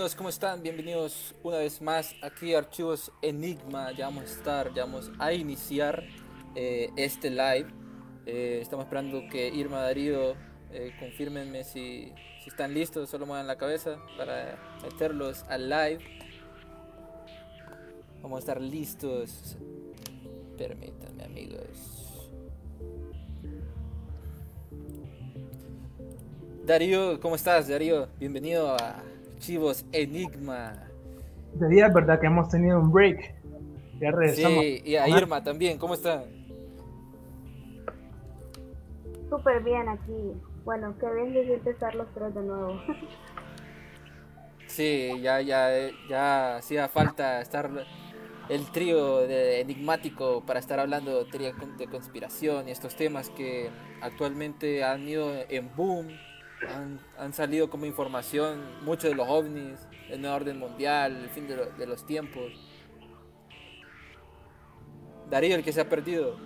Amigos, ¿cómo están? Bienvenidos una vez más aquí a Archivos Enigma. Ya vamos a estar, ya vamos a iniciar eh, este live. Eh, estamos esperando que Irma Darío eh, confirmenme si, si, están listos, solo muevan la cabeza para meterlos al live. Vamos a estar listos. Permítanme amigos. Darío, ¿cómo estás Darío? Bienvenido a Chivos Enigma. De día es verdad que hemos tenido un break. Ya regresamos. Sí, y a Irma también, ¿cómo está? Súper bien aquí. Bueno, qué bien de estar los tres de nuevo. Sí, ya, ya, ya hacía falta estar el trío de enigmático para estar hablando de conspiración y estos temas que actualmente han ido en boom han, salido como información muchos de los ovnis, el nuevo orden mundial, el fin de, los tiempos. Darío, el que se ha perdido.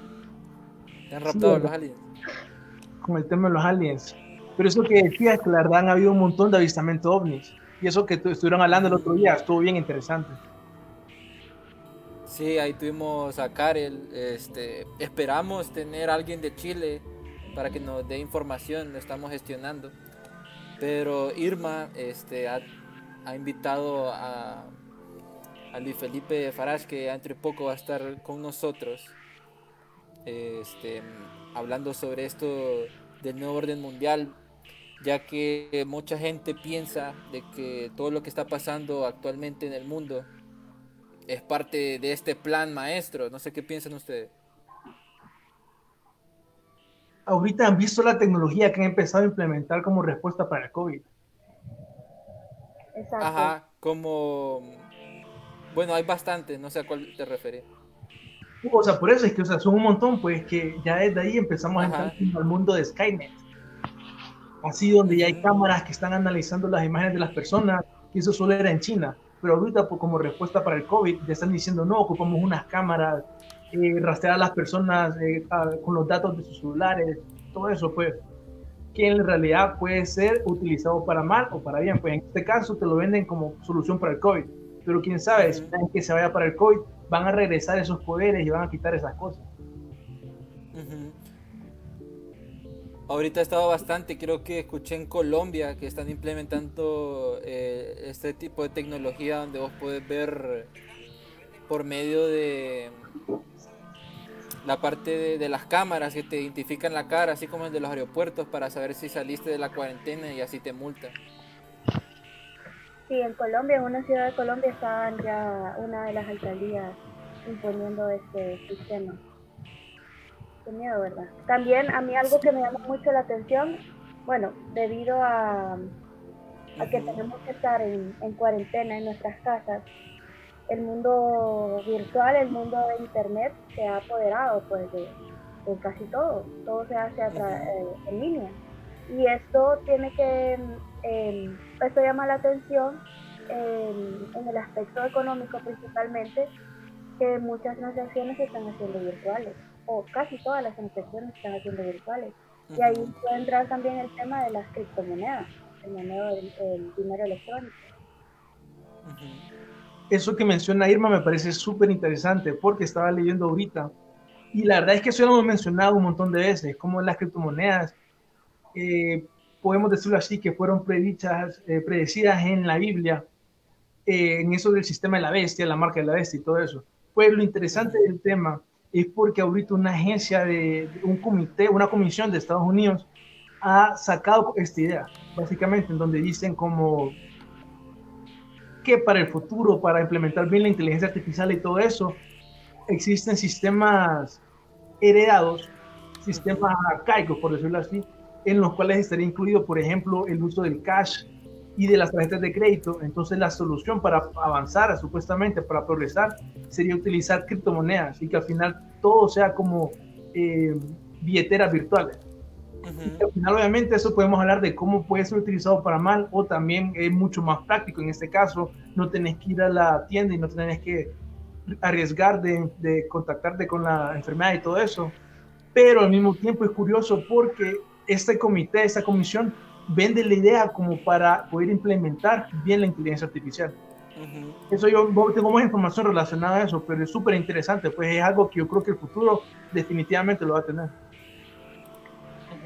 Se han raptado los aliens. Con el tema de los aliens. Pero eso que decías, que la verdad han habido un montón de avistamientos ovnis. Y eso que estuvieron hablando el otro día, estuvo bien interesante. Sí, ahí tuvimos a Karel. Este, esperamos tener a alguien de Chile para que nos dé información, lo estamos gestionando. Pero Irma este, ha, invitado a, Luis Felipe Farage, que entre poco va a estar con nosotros, este, hablando sobre esto del nuevo orden mundial, ya que mucha gente piensa de que todo lo que está pasando actualmente en el mundo es parte de este plan maestro. No sé qué piensan ustedes ahorita han visto la tecnología que han empezado a implementar como respuesta para el COVID. Exacto. Ajá, como... Bueno, hay bastante, no sé a cuál te refieres. O sea, por eso es que o sea, son un montón, pues que ya desde ahí empezamos a entrar al mundo de Skynet. Así donde ya hay cámaras que están analizando las imágenes de las personas, y eso solo era en China. Pero ahorita, pues, como respuesta para el COVID, ya están diciendo, no, ocupamos unas cámaras eh, rastrear a las personas eh, con los datos de sus celulares, todo eso, pues, que en realidad puede ser utilizado para mal o para bien. Pues en este caso te lo venden como solución para el COVID, pero quién sabe, si que se vaya para el COVID, van a regresar esos poderes y van a quitar esas cosas. Ahorita ha estado bastante, creo que escuché en Colombia que están implementando eh, este tipo de tecnología donde vos puedes ver por medio de la parte de, las cámaras que te identifican la cara, así como el de los aeropuertos, para saber si saliste de la cuarentena y así te multan. Sí, en Colombia, en una ciudad de Colombia, estaban ya una de las alcaldías imponiendo este sistema. Qué miedo, ¿verdad? También a mí algo que me llama mucho la atención, bueno, debido a, a que tenemos que estar en, en cuarentena en nuestras casas, el mundo virtual, el mundo de internet se ha apoderado pues de, casi todo, todo se hace eh, en línea. Y esto tiene que, em, esto llama la atención en el aspecto económico principalmente, que muchas transacciones se están haciendo virtuales, o casi todas las transacciones se están haciendo virtuales. Y ahí puede entrar también el tema de las criptomonedas, el, dinero, el, dinero electrónico eso que menciona Irma me parece súper interesante porque estaba leyendo ahorita y la verdad es que eso lo hemos mencionado un montón de veces, como las criptomonedas, eh, podemos decirlo así, que fueron predichas, eh, predecidas en la Biblia, eh, en eso del sistema de la bestia, la marca de la bestia y todo eso. Pues lo interesante del tema es porque ahorita una agencia de, de un comité, una comisión de Estados Unidos ha sacado esta idea, básicamente, en donde dicen como que para el futuro, para implementar bien la inteligencia artificial y todo eso, existen sistemas heredados, sistemas arcaicos, por decirlo así, en los cuales estaría incluido, por ejemplo, el uso del cash y de las tarjetas de crédito. Entonces la solución para avanzar, supuestamente, para progresar, sería utilizar criptomonedas y que al final todo sea como eh, billeteras virtuales. Al final, obviamente, eso podemos hablar de cómo puede ser utilizado para mal o también es mucho más práctico. En este caso, no tenés que ir a la tienda y no tenés que arriesgar de, de contactarte con la enfermedad y todo eso. Pero al mismo tiempo es curioso porque este comité, esta comisión, vende la idea como para poder implementar bien la inteligencia artificial. Eso yo tengo más información relacionada a eso, pero es súper interesante, pues es algo que yo creo que el futuro definitivamente lo va a tener.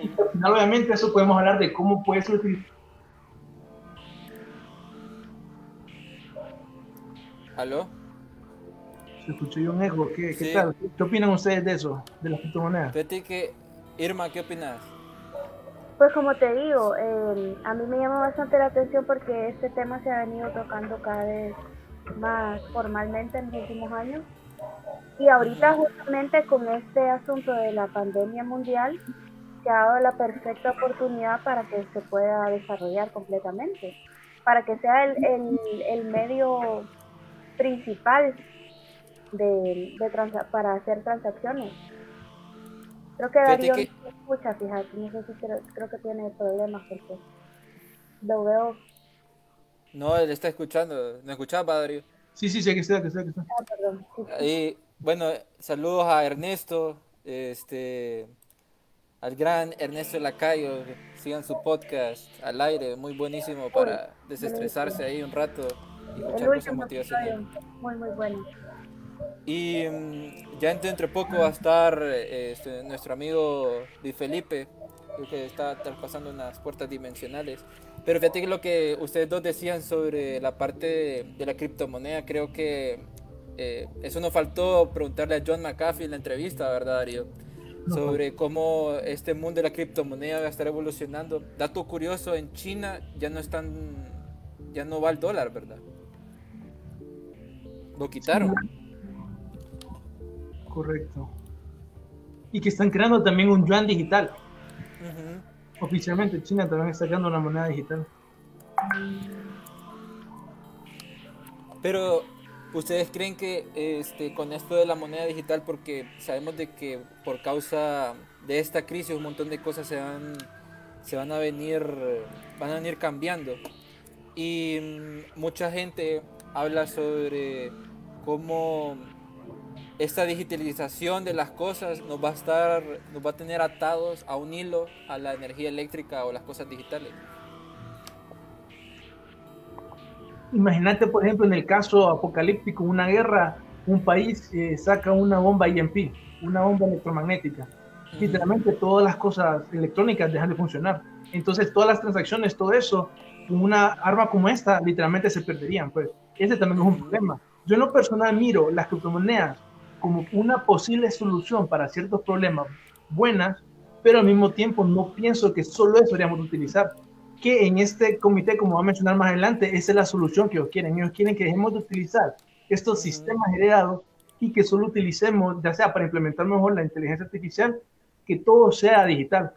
Y al final, obviamente, eso podemos hablar de cómo puede ser utilizado. ¿Aló? Se escuchó yo un eco. ¿Qué, ¿qué tal? ¿Qué opinan ustedes de eso, de las criptomonedas? que, Irma, ¿qué opinas? Pues como te digo, eh, a mí me llama bastante la atención porque este tema se ha venido tocando cada vez más formalmente en los últimos años. Y ahorita justamente con este asunto de la pandemia mundial, se ha dado la perfecta oportunidad para que se pueda desarrollar completamente, para que sea el, el, el medio principal de, de para hacer transacciones. Creo que Darío que... no escucha, fíjate, no sé si creo, que tiene problemas porque lo veo. No, él está escuchando, ¿me escuchaba Darío? Sí, sí, sí, aquí está, aquí está, aquí está. Ah, perdón. Y, bueno, saludos a Ernesto, este, al gran Ernesto Lacayo, sigan su podcast al aire, muy buenísimo para desestresarse ahí un rato y escuchar cosas motivacionales. Muy, muy bueno. Y mm, ya dentro de poco va a estar este, nuestro amigo Luis Felipe, que está traspasando unas puertas dimensionales. Pero fíjate que lo que ustedes dos decían sobre la parte de, la criptomoneda, creo que eh, eso nos faltó preguntarle a John McAfee en la entrevista, ¿verdad, Darío? Sobre cómo este mundo de la criptomoneda va a estar evolucionando. Dato curioso, en China ya no están, ya no va el dólar, ¿verdad? Lo quitaron. Correcto. Y que están creando también un yuan digital. Oficialmente China también está creando una moneda digital. Pero, ¿ustedes creen que este, con esto de la moneda digital, porque sabemos de que por causa de esta crisis un montón de cosas se van, se van a venir, van a venir cambiando? Y mm, mucha gente habla sobre cómo esta digitalización de las cosas nos va a estar, nos va a tener atados a un hilo a la energía eléctrica o las cosas digitales. Imagínate, por ejemplo, en el caso apocalíptico, una guerra, un país eh, saca una bomba IMP, una bomba electromagnética. Literalmente todas las cosas electrónicas dejan de funcionar. Entonces todas las transacciones, todo eso, con una arma como esta, literalmente se perderían. Pues ese también es un problema. Yo en lo personal miro las criptomonedas como una posible solución para ciertos problemas buenas, pero al mismo tiempo no pienso que solo eso deberíamos utilizar. Que en este comité, como va a mencionar más adelante, esa es la solución que ellos quieren. Ellos quieren que dejemos de utilizar estos sistemas heredados y que solo utilicemos, ya sea para implementar mejor la inteligencia artificial, que todo sea digital.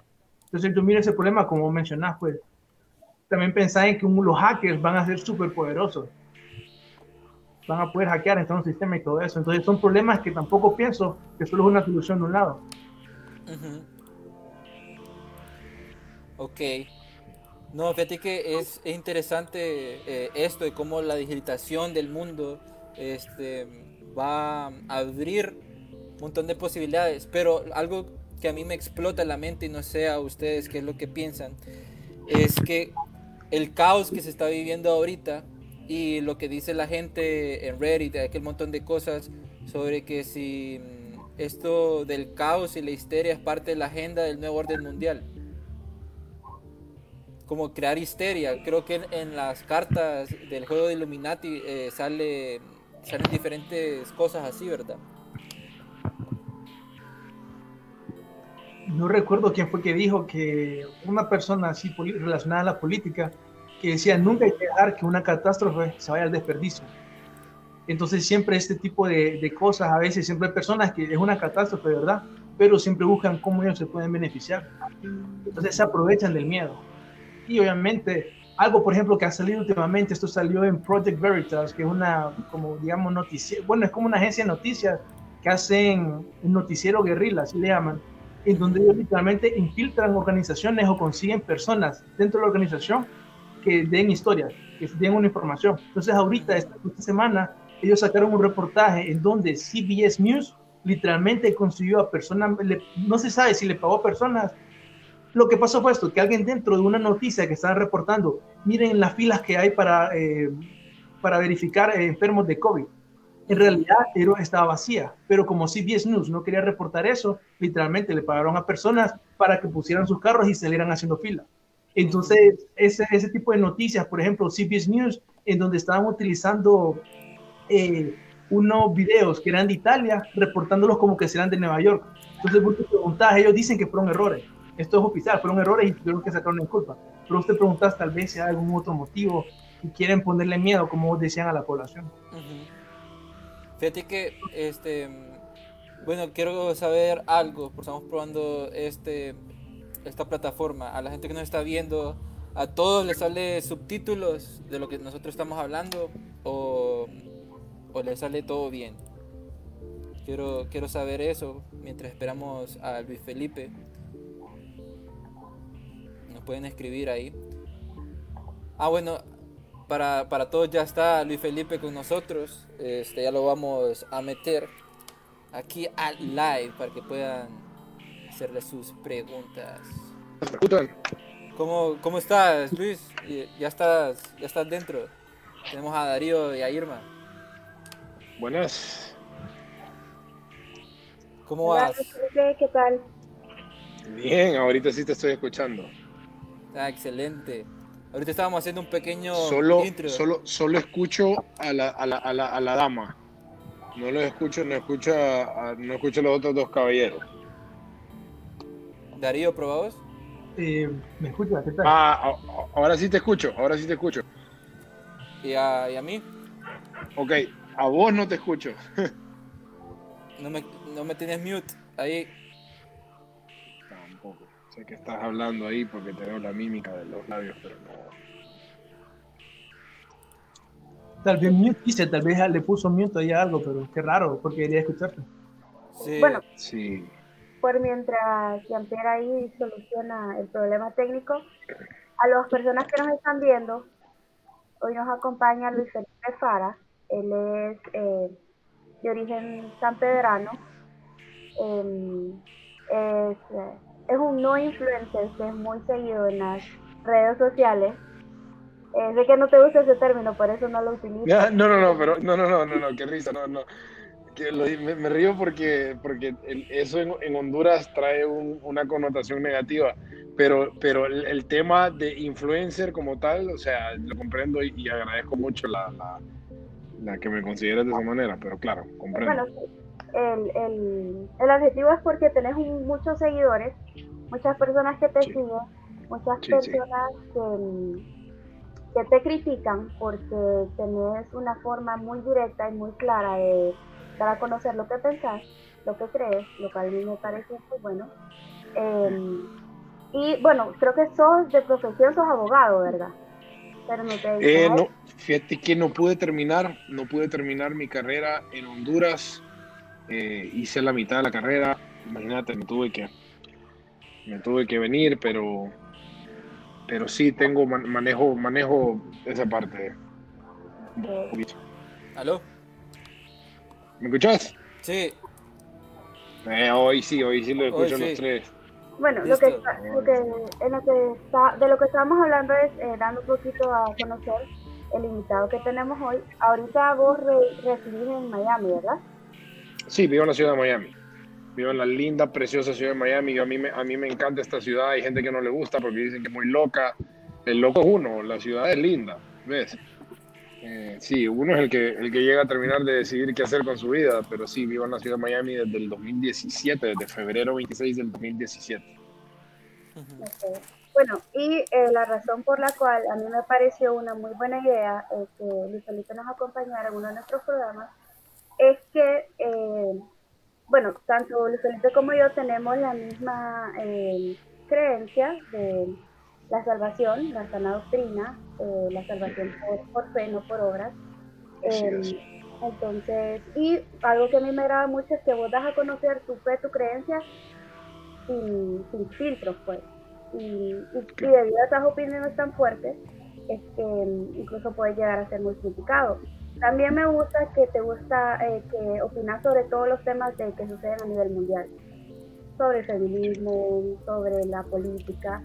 Entonces yo miro ese problema, como mencionás, pues también pensar en que los hackers van a ser súper poderosos van a poder hackear en un sistema y todo eso. Entonces son problemas que tampoco pienso que solo es una solución de un lado. Ok. No, fíjate que es, interesante eh, esto de cómo la digitalización del mundo este, va a abrir un montón de posibilidades, pero algo que a mí me explota la mente y no sé a ustedes qué es lo que piensan, es que el caos que se está viviendo ahorita y lo que dice la gente en Reddit, aquel montón de cosas sobre que si mm, esto del caos y la histeria es parte de la agenda del nuevo orden mundial. Como crear histeria. Creo que en, las cartas del juego de Illuminati eh, sale, salen diferentes cosas así, ¿verdad? No recuerdo quién fue que dijo que una persona así relacionada a la política que decía, nunca hay que dejar que una catástrofe se vaya al desperdicio. Entonces siempre este tipo de, de, cosas, a veces siempre hay personas que es una catástrofe, ¿verdad? pero siempre buscan cómo ellos se pueden beneficiar. Entonces se aprovechan del miedo. Y obviamente, algo, por ejemplo, que ha salido últimamente, esto salió en Project Veritas, que es una, como digamos, noticia, bueno, es como una agencia de noticias que hacen un noticiero guerrilla, así le llaman, en donde ellos literalmente infiltran organizaciones o consiguen personas dentro de la organización que den historias, que den una información. Entonces, ahorita, esta, esta semana, ellos sacaron un reportaje en donde CBS News literalmente consiguió a personas, no se sabe si le pagó a personas. Lo que pasó fue esto, que alguien dentro de una noticia que estaban reportando, miren las filas que hay para, eh, para verificar eh, enfermos de COVID. En realidad estaba vacía, pero como CBS News no quería reportar eso, literalmente le pagaron a personas para que pusieran sus carros y salieran haciendo fila. Entonces, ese, ese tipo de noticias, por ejemplo, CBS News, en donde estaban utilizando eh, unos videos que eran de Italia, reportándolos como que serán de Nueva York. Entonces vos te ellos dicen que fueron errores. Esto es oficial, fueron errores y tuvieron que sacar una disculpa. Pero usted preguntás tal vez si hay algún otro motivo y quieren ponerle miedo, como decían a la población. Fíjate que, este, bueno, quiero saber algo, porque estamos probando este, esta plataforma. A la gente que nos está viendo, a todos les sale subtítulos de lo que nosotros estamos hablando o o le sale todo bien. Quiero, quiero saber eso mientras esperamos a Luis Felipe. Nos pueden escribir ahí. Ah, bueno, para, para todos ya está Luis Felipe con nosotros. Este, ya lo vamos a meter aquí al live para que puedan hacerle sus preguntas. ¿Cómo, ¿Cómo estás, Luis? ¿Ya estás, ya estás dentro? Tenemos a Darío y a Irma. Buenas. ¿Cómo vas? ¿Qué tal? Bien, ahorita sí te estoy escuchando. Ah, excelente. Ahorita estábamos haciendo un pequeño solo, Solo, solo escucho a la, a, la, a, la, a la dama. No lo escucho, no escucho a, no escucho a los otros dos caballeros. Darío, ¿probados? Eh, ¿Me escuchas? ¿Qué tal? Ah, ahora sí te escucho, ahora sí te escucho. ¿Y a, y a mí? Ok, a vos no te escucho. no, me, no me tienes mute ahí. Sé que estás hablando ahí porque te veo la mímica de los labios, pero no. Tal vez mute dice, tal vez le puso mute ahí algo, pero qué raro, porque quería escucharte. Sí. Bueno, sí. por mientras Jean-Pierre ahí soluciona el problema técnico, a las personas que nos están viendo, hoy nos acompaña Luis Felipe Fara, él es eh, de origen sanpedrano. Em, es, es, un no influencer que es muy seguido en las redes sociales. Eh, sé que no te gusta ese término, por eso no lo utilizo. No, no, no, pero no, no, no, no, no qué risa, no, no. me, río porque, porque eso en, Honduras trae una connotación negativa, pero, pero el, tema de influencer como tal, o sea, lo comprendo y, agradezco mucho la, la que me consideres de esa manera, pero claro, comprendo. Bueno, el, el, el adjetivo es porque tenés muchos seguidores, muchas personas que te siguen, muchas personas Que, que, te critican porque tenés una forma muy directa y muy clara de dar a conocer lo que pensás, lo que crees, lo que a mí me parece muy bueno. Em, y bueno, creo que sos de profesión, sos abogado, ¿verdad? Eh, no, fíjate que no pude terminar, no pude terminar mi carrera en Honduras. Eh, hice la mitad de la carrera. Imagínate, me tuve que, me tuve que venir, pero, pero sí tengo manejo, manejo esa parte. ¿Aló? ¿Me escuchas? Sí. Eh, hoy sí, hoy sí lo escucho los tres. Bueno, lo que, lo que, en lo que está, de lo que estamos hablando es eh, dando un poquito a conocer el invitado que tenemos hoy. Ahorita vos residís en Miami, ¿verdad? Sí, vivo en la ciudad de Miami. Vivo en la linda, preciosa ciudad de Miami. a, mí me, a mí me encanta esta ciudad. Hay gente que no le gusta porque dicen que es muy loca. El loco es uno, la ciudad es linda, ¿ves? Eh, sí, uno es el que, el que llega a terminar de decidir qué hacer con su vida, pero sí, vivo en la ciudad de Miami desde el 2017, desde febrero 26 del 2017. Bueno, y eh, la razón por la cual a mí me pareció una muy buena idea eh, que Luis Felipe nos acompañara en uno de nuestros programas es que bueno, tanto Luis Felipe como yo tenemos la misma eh, creencia de la salvación, la sana doctrina, eh, la salvación por, fe, no por obras. Em, entonces, y algo que a mí me agrada mucho es que vos das a conocer tu fe, tu creencia, sin, sin filtros, pues. Y, y, debido a esas opiniones tan fuertes, es que em, incluso puede llegar a ser muy criticado. También me gusta que te gusta eh, que opinas sobre todos los temas de, que suceden a nivel mundial, sobre el feminismo, sobre la política,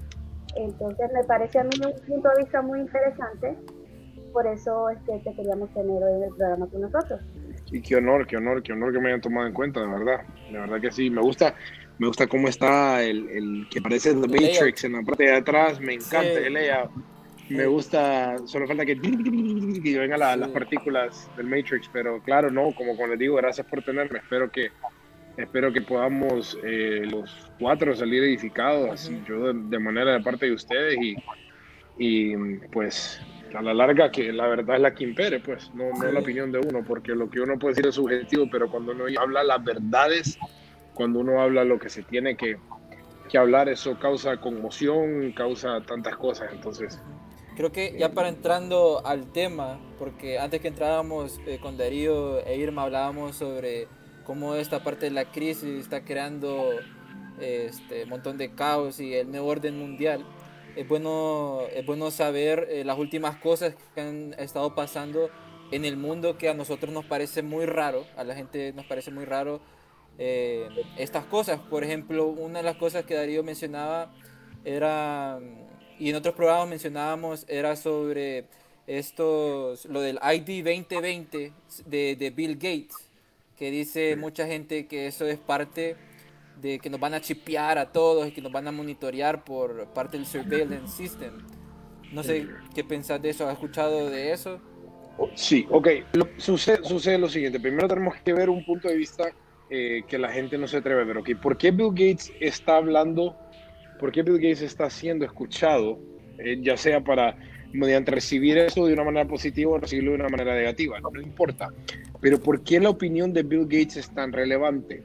entonces me parece a mí un punto de vista muy interesante, por eso es que te queríamos tener hoy en el programa con nosotros. Y qué honor, qué honor, qué honor que me hayan tomado en cuenta, de verdad. De verdad que sí, me gusta, me gusta cómo está el, el que parece The Matrix en la parte de atrás, me encanta el layout. Me gusta, solo falta que, que vengan las partículas del Matrix, pero claro, no, como, como les digo, gracias por tenerme. Espero que, espero que podamos eh, los cuatro salir edificados, así, yo de, manera de parte de ustedes y, y, pues a la larga que la verdad es la que impere, pues no, no la opinión de uno, porque lo que uno puede decir es subjetivo, pero cuando uno habla las verdades, cuando uno habla lo que se tiene que, que hablar, eso causa conmoción, causa tantas cosas, entonces... Creo que ya para entrando al tema, porque antes que entráramos eh, con Darío e Irma hablábamos sobre cómo esta parte de la crisis está creando este montón de caos y el nuevo orden mundial. Es bueno, es bueno saber eh, las últimas cosas que han estado pasando en el mundo que a nosotros nos parece muy raro, a la gente nos parece muy raro eh, estas cosas. Por ejemplo, una de las cosas que Darío mencionaba era, y en otros programas mencionábamos, era sobre estos, lo del ID 2020 de, de Bill Gates que dice mucha gente que eso es parte de que nos van a chipear a todos y que nos van a monitorear por parte del surveillance system. No sé qué pensás de eso, ¿has escuchado de eso? Sí, ok. sucede, sucede, lo siguiente. Primero tenemos que ver un punto de vista eh, que la gente no se atreve a ver. Okay, ¿Por qué Bill Gates está hablando? ¿Por qué Bill Gates está siendo escuchado? Eh, ya sea para mediante recibir eso de una manera positiva o recibirlo de una manera negativa, no, importa. Pero ¿por qué la opinión de Bill Gates es tan relevante?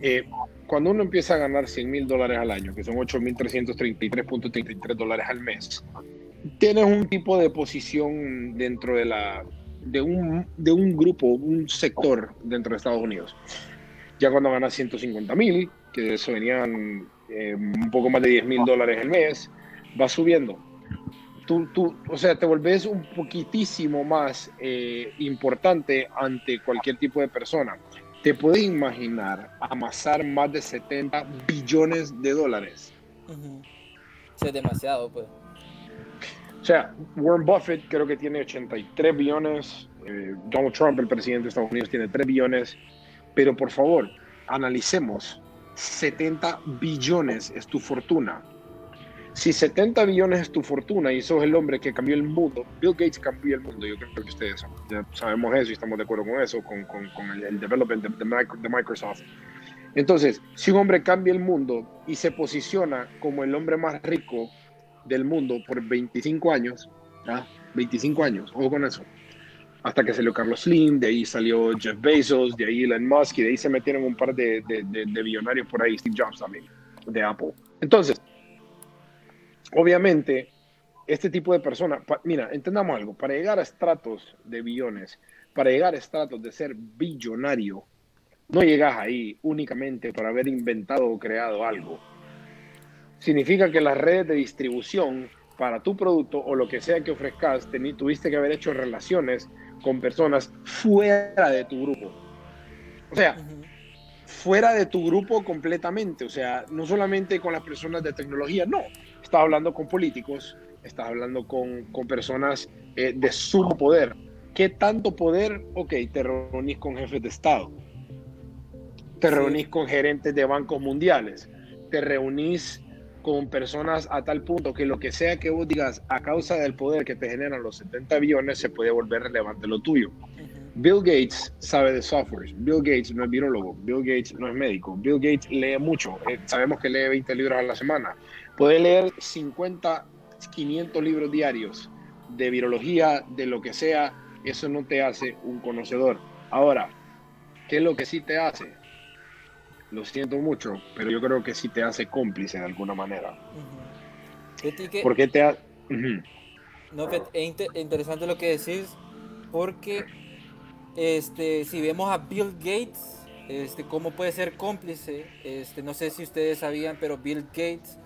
Eh, cuando uno empieza a ganar 100 mil dólares al año, que son 8.333.33 dólares al mes, tienes un tipo de posición dentro de, la, de, un, de un grupo, un sector dentro de Estados Unidos. Ya cuando ganas 150 mil, que de eso venían eh, un poco más de 10 mil dólares al mes, va subiendo tú, tú, o sea, te volvés un poquitísimo más eh, importante ante cualquier tipo de persona. Te puedes imaginar amasar más de 70 billones de dólares. es demasiado, pues. O sea, Warren Buffett creo que tiene 83 billones, eh, Donald Trump, el presidente de Estados Unidos, tiene 3 billones, pero por favor, analicemos, 70 billones es tu fortuna. Si 70 billones es tu fortuna y sos el hombre que cambió el mundo, Bill Gates cambió el mundo, yo creo que ustedes ya sabemos eso y estamos de acuerdo con eso, con, el, el, development de, Microsoft. Entonces, si un hombre cambia el mundo y se posiciona como el hombre más rico del mundo por 25 años, ¿ah? 25 años, ojo con eso, hasta que salió Carlos Slim, de ahí salió Jeff Bezos, de ahí Elon Musk, y de ahí se metieron un par de, de, de billonarios por ahí, Steve Jobs también, de Apple. Entonces, obviamente, este tipo de personas, mira, entendamos algo, para llegar a estratos de billones, para llegar a estratos de ser billonario, no llegas ahí únicamente por haber inventado o creado algo. Significa que las redes de distribución para tu producto o lo que sea que ofrezcas, tuviste que haber hecho relaciones con personas fuera de tu grupo. O sea, fuera de tu grupo completamente. O sea, no solamente con las personas de tecnología, no estás hablando con políticos, estás hablando con, con personas eh, de sumo poder. ¿Qué tanto poder? Ok, te reunís con jefes de Estado, te reunís con gerentes de bancos mundiales, te reunís con personas a tal punto que lo que sea que vos digas a causa del poder que te generan los 70 billones se puede volver relevante lo tuyo. Bill Gates sabe de software. Bill Gates no es virólogo. Bill Gates no es médico. Bill Gates lee mucho. Eh, sabemos que lee 20 libros a la semana. Puede leer 50, 500 libros diarios de virología, de lo que sea, eso no te hace un conocedor. Ahora, ¿qué es lo que sí te hace? Lo siento mucho, pero yo creo que sí te hace cómplice de alguna manera. Uh que, ¿Por qué te ha... No, es interesante lo que decís, porque este, si vemos a Bill Gates, este, cómo puede ser cómplice, este, no sé si ustedes sabían, pero Bill Gates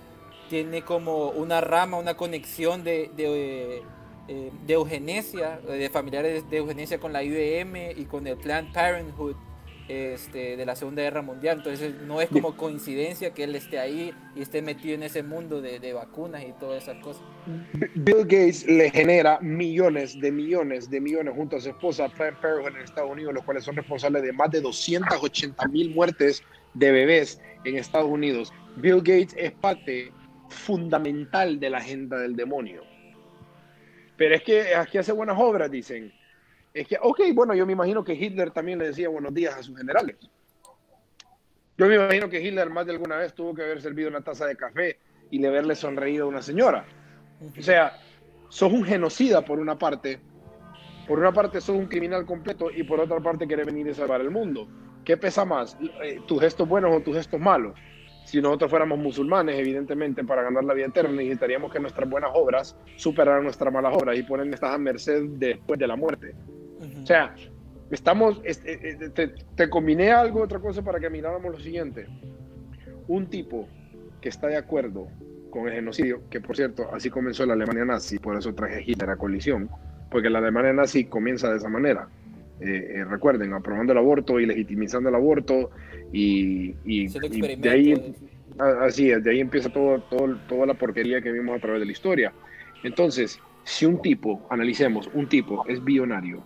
tiene como una rama, una conexión de, de, eh, de eugenesia, de familiares de eugenesia con la IBM y con el Planned Parenthood este, de la Segunda Guerra Mundial. Entonces no es como coincidencia que él esté ahí y esté metido en ese mundo de, de, vacunas y todas esas cosas. Bill Gates le genera millones de millones de millones junto a su esposa Planned Parenthood en Estados Unidos, los cuales son responsables de más de 280 mil muertes de bebés en Estados Unidos. Bill Gates es parte fundamental de la agenda del demonio. Pero es que aquí hace buenas obras, dicen es que, ok, bueno, yo me imagino que Hitler también le decía buenos días a sus generales. Yo me imagino que Hitler más de alguna vez tuvo que haber servido una taza de café y le haberle sonreído a una señora. O sea, sos un genocida por una parte, por una parte sos un criminal completo y por otra parte querés venir a salvar el mundo. ¿Qué pesa más? Eh, ¿Tus gestos buenos o tus gestos malos? Si nosotros fuéramos musulmanes, evidentemente, para ganar la vida eterna, necesitaríamos que nuestras buenas obras superaran nuestras malas obras y ponen estas a merced después de la muerte. O sea, estamos, eh, eh, te, te, combiné algo, otra cosa para que miráramos lo siguiente. Un tipo que está de acuerdo con el genocidio, que por cierto, así comenzó la Alemania nazi, por eso traje Hitler a colisión, porque la Alemania nazi comienza de esa manera. Eh, recuerden, aprobando el aborto y legitimizando el aborto y, y, de ahí, así es, de ahí empieza todo, todo, toda la porquería que vimos a través de la historia. Entonces, si un tipo, analicemos, un tipo es billonario,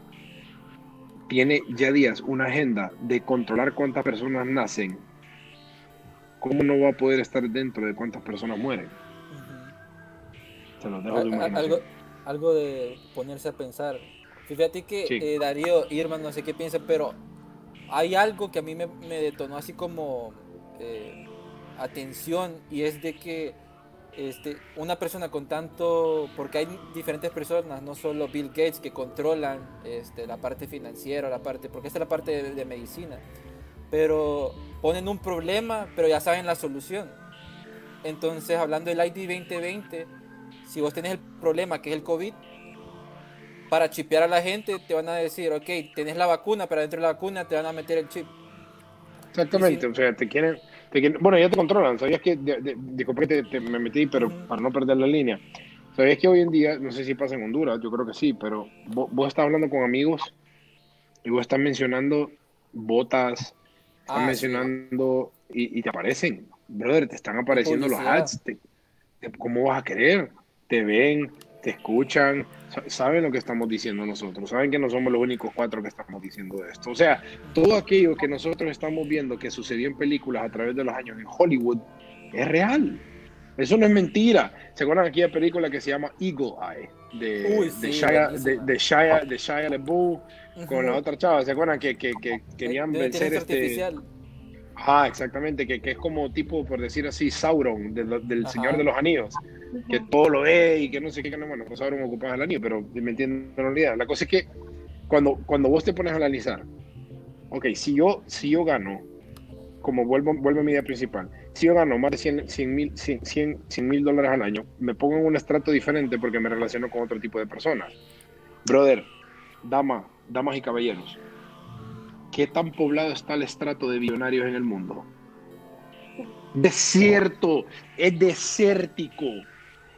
tiene ya días una agenda de controlar cuántas personas nacen, ¿cómo no va a poder estar dentro de cuántas personas mueren? Se lo dejo de algo, algo de ponerse a pensar. Fíjate que eh, Darío, Irma, no sé qué piensa, pero hay algo que a mí me, detonó así como eh, atención y es de que este, una persona con tanto, porque hay diferentes personas, no solo Bill Gates, que controlan este, la parte financiera, la parte, porque esta es la parte de, medicina, pero ponen un problema, pero ya saben la solución. Entonces, hablando del ID 2020, si vos tenés el problema que es el COVID, para chipear a la gente te van a decir, ok, tenés la vacuna, pero dentro de la vacuna te van a meter el chip. Exactamente, o sea, te quieren bueno, ya te controlan. ¿Sabías que, disculpe que te, me metí, pero para no perder la línea. ¿Sabías que hoy en día, no sé si pasa en Honduras, yo creo que sí, pero vos, estás hablando con amigos y vos estás mencionando botas, estás ah, mencionando y, te aparecen, brother, te están apareciendo los ads. ¿Cómo vas a querer? Te ven, te escuchan, saben lo que estamos diciendo nosotros, saben que no somos los únicos cuatro que estamos diciendo esto. O sea, todo aquello que nosotros estamos viendo que sucedió en películas a través de los años en Hollywood es real. Eso no es mentira. ¿Se acuerdan aquella película que se llama Eagle Eye? De, de, Shia, de, de, Shia, de Shia LaBeouf con la otra chava. ¿Se acuerdan que, que, que querían vencer este... Ah, exactamente, que, que, es como tipo, por decir así, Sauron, del Señor de los Anillos que todo lo ve y que no sé qué, que no, bueno, pues ahora me ocupas el anillo, pero me entiendo en realidad. La cosa es que cuando, cuando vos te pones a analizar, ok, si yo, si yo gano, como vuelvo, vuelvo a mi idea principal, si yo gano más de 100 mil 100, 100, mil dólares al año, me pongo en un estrato diferente porque me relaciono con otro tipo de personas. Brother, dama, damas y caballeros, ¿qué tan poblado está el estrato de billonarios en el mundo? Desierto, es desértico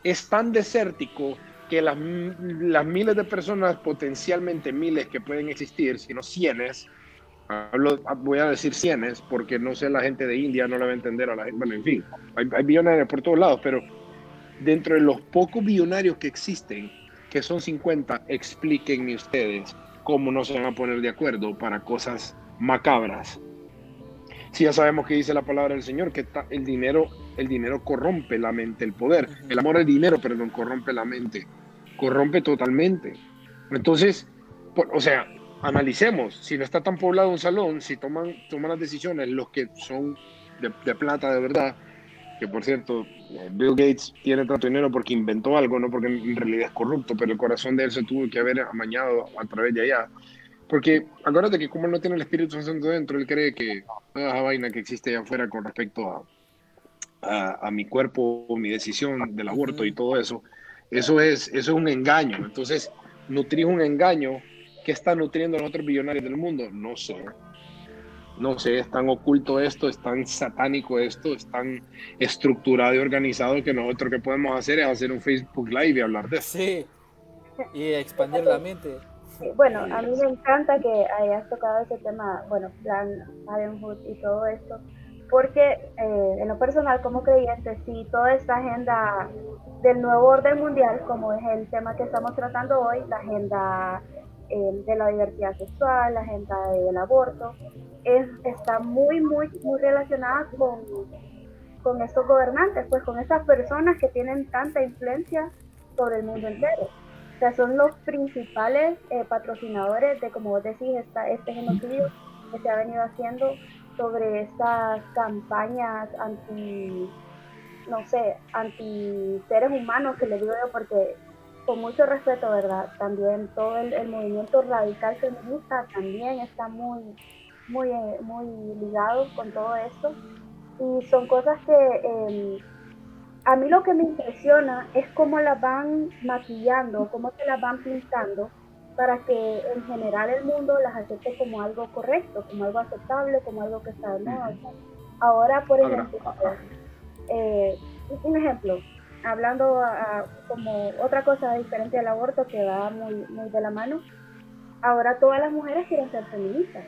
es tan desértico que las, miles de personas, potencialmente miles que pueden existir, si no cienes, hablo, voy a decir cienes, porque no sé, la gente de India no la va a entender a la gente, bueno, en fin, hay, hay billonarios por todos lados, pero dentro de los pocos billonarios que existen, que son 50, explíquenme ustedes cómo no se van a poner de acuerdo para cosas macabras si ya sabemos que dice la palabra del Señor, que el dinero, el dinero corrompe la mente, el poder. El amor al dinero, perdón, corrompe la mente. Corrompe totalmente. Entonces, o sea, analicemos. Si no está tan poblado un salón, si toman, toman las decisiones los que son de, plata de verdad, que por cierto, Bill Gates tiene tanto dinero porque inventó algo, no porque en realidad es corrupto, pero el corazón de él se tuvo que haber amañado a través de allá. Porque acuérdate que como no tiene el Espíritu Santo dentro, él cree que toda esa vaina que existe allá afuera con respecto a, a, mi cuerpo, mi decisión del aborto y todo eso, eso es, eso es un engaño. Entonces, nutrir un engaño que está nutriendo a los otros billonarios del mundo, no sé. No sé, es tan oculto esto, es tan satánico esto, es tan estructurado y organizado que nosotros que podemos hacer es hacer un Facebook Live y hablar de eso. Sí, y expandir la mente. Bueno, a mí me encanta que hayas tocado ese tema, bueno, plan Parenthood y todo esto, porque eh, en lo personal como creyente, sí, toda esta agenda del nuevo orden mundial, como es el tema que estamos tratando hoy, la agenda eh, de la diversidad sexual, la agenda del aborto, es, está muy, muy, muy relacionada con, con estos gobernantes, pues con esas personas que tienen tanta influencia sobre el mundo entero. Sea, son los principales eh, patrocinadores de, como vos decís, esta, este genocidio que se ha venido haciendo sobre estas campañas anti, no sé, anti seres humanos que le digo yo porque con mucho respeto, ¿verdad? También todo el, movimiento radical feminista también está muy, muy, eh, muy ligado con todo esto y son cosas que em, a mí lo que me impresiona es cómo las van maquillando, cómo se las van pintando para que en general el mundo las acepte como algo correcto, como algo aceptable, como algo que está de moda. Ahora, por ejemplo, eh, un ejemplo, hablando como otra cosa diferente al aborto que va muy, muy de la mano, ahora todas las mujeres quieren ser feministas.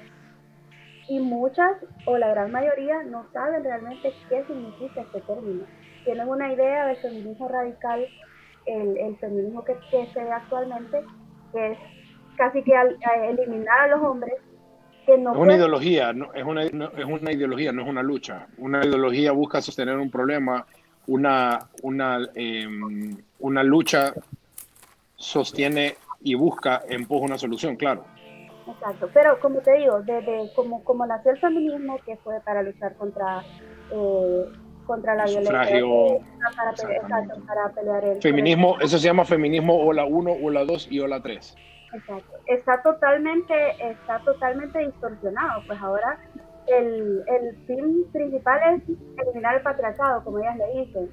Y muchas, o la gran mayoría, no saben realmente qué significa este término tienen una idea del feminismo radical, el, feminismo que, se ve actualmente, que es casi que eliminar a los hombres. Que no es una ideología, no, es, una, es una ideología, no es una lucha. Una ideología busca sostener un problema, una, una, em, una lucha sostiene y busca, empuja una solución, claro. Exacto, pero como te digo, desde como, como nació el feminismo, que fue para luchar contra eh, contra la violencia. Para, pelear el feminismo, eso se llama feminismo o la 1, o la 2 y o la 3. Exacto. Está totalmente, está totalmente distorsionado. Pues ahora el, el fin principal es eliminar el patriarcado, como ellas le dicen.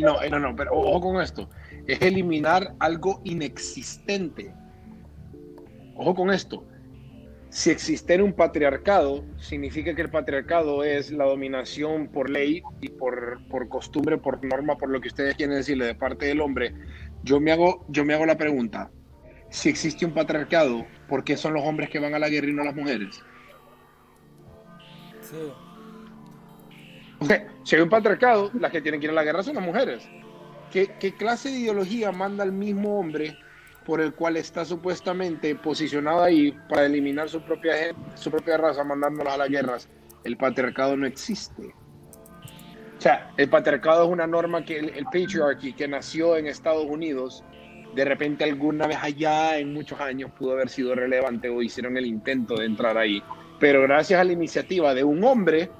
no, no, no, pero ojo con esto. Es eliminar algo inexistente. Ojo con esto si existiera un patriarcado, significa que el patriarcado es la dominación por ley y por, por, costumbre, por norma, por lo que ustedes quieren decirle de parte del hombre. Yo me, hago, yo me hago la pregunta, si existe un patriarcado, ¿por qué son los hombres que van a la guerra y no las mujeres? Sí. si hay un patriarcado, las que tienen que ir a la guerra son las mujeres. ¿Qué, qué clase de ideología manda el mismo hombre por el cual está supuestamente posicionado ahí para eliminar su propia, su propia raza, mandándolos a las guerras, el patriarcado no existe. O sea, el patriarcado es una norma que el, patriarchy que nació en Estados Unidos, de repente alguna vez allá en muchos años pudo haber sido relevante o hicieron el intento de entrar ahí. Pero gracias a la iniciativa de un hombre,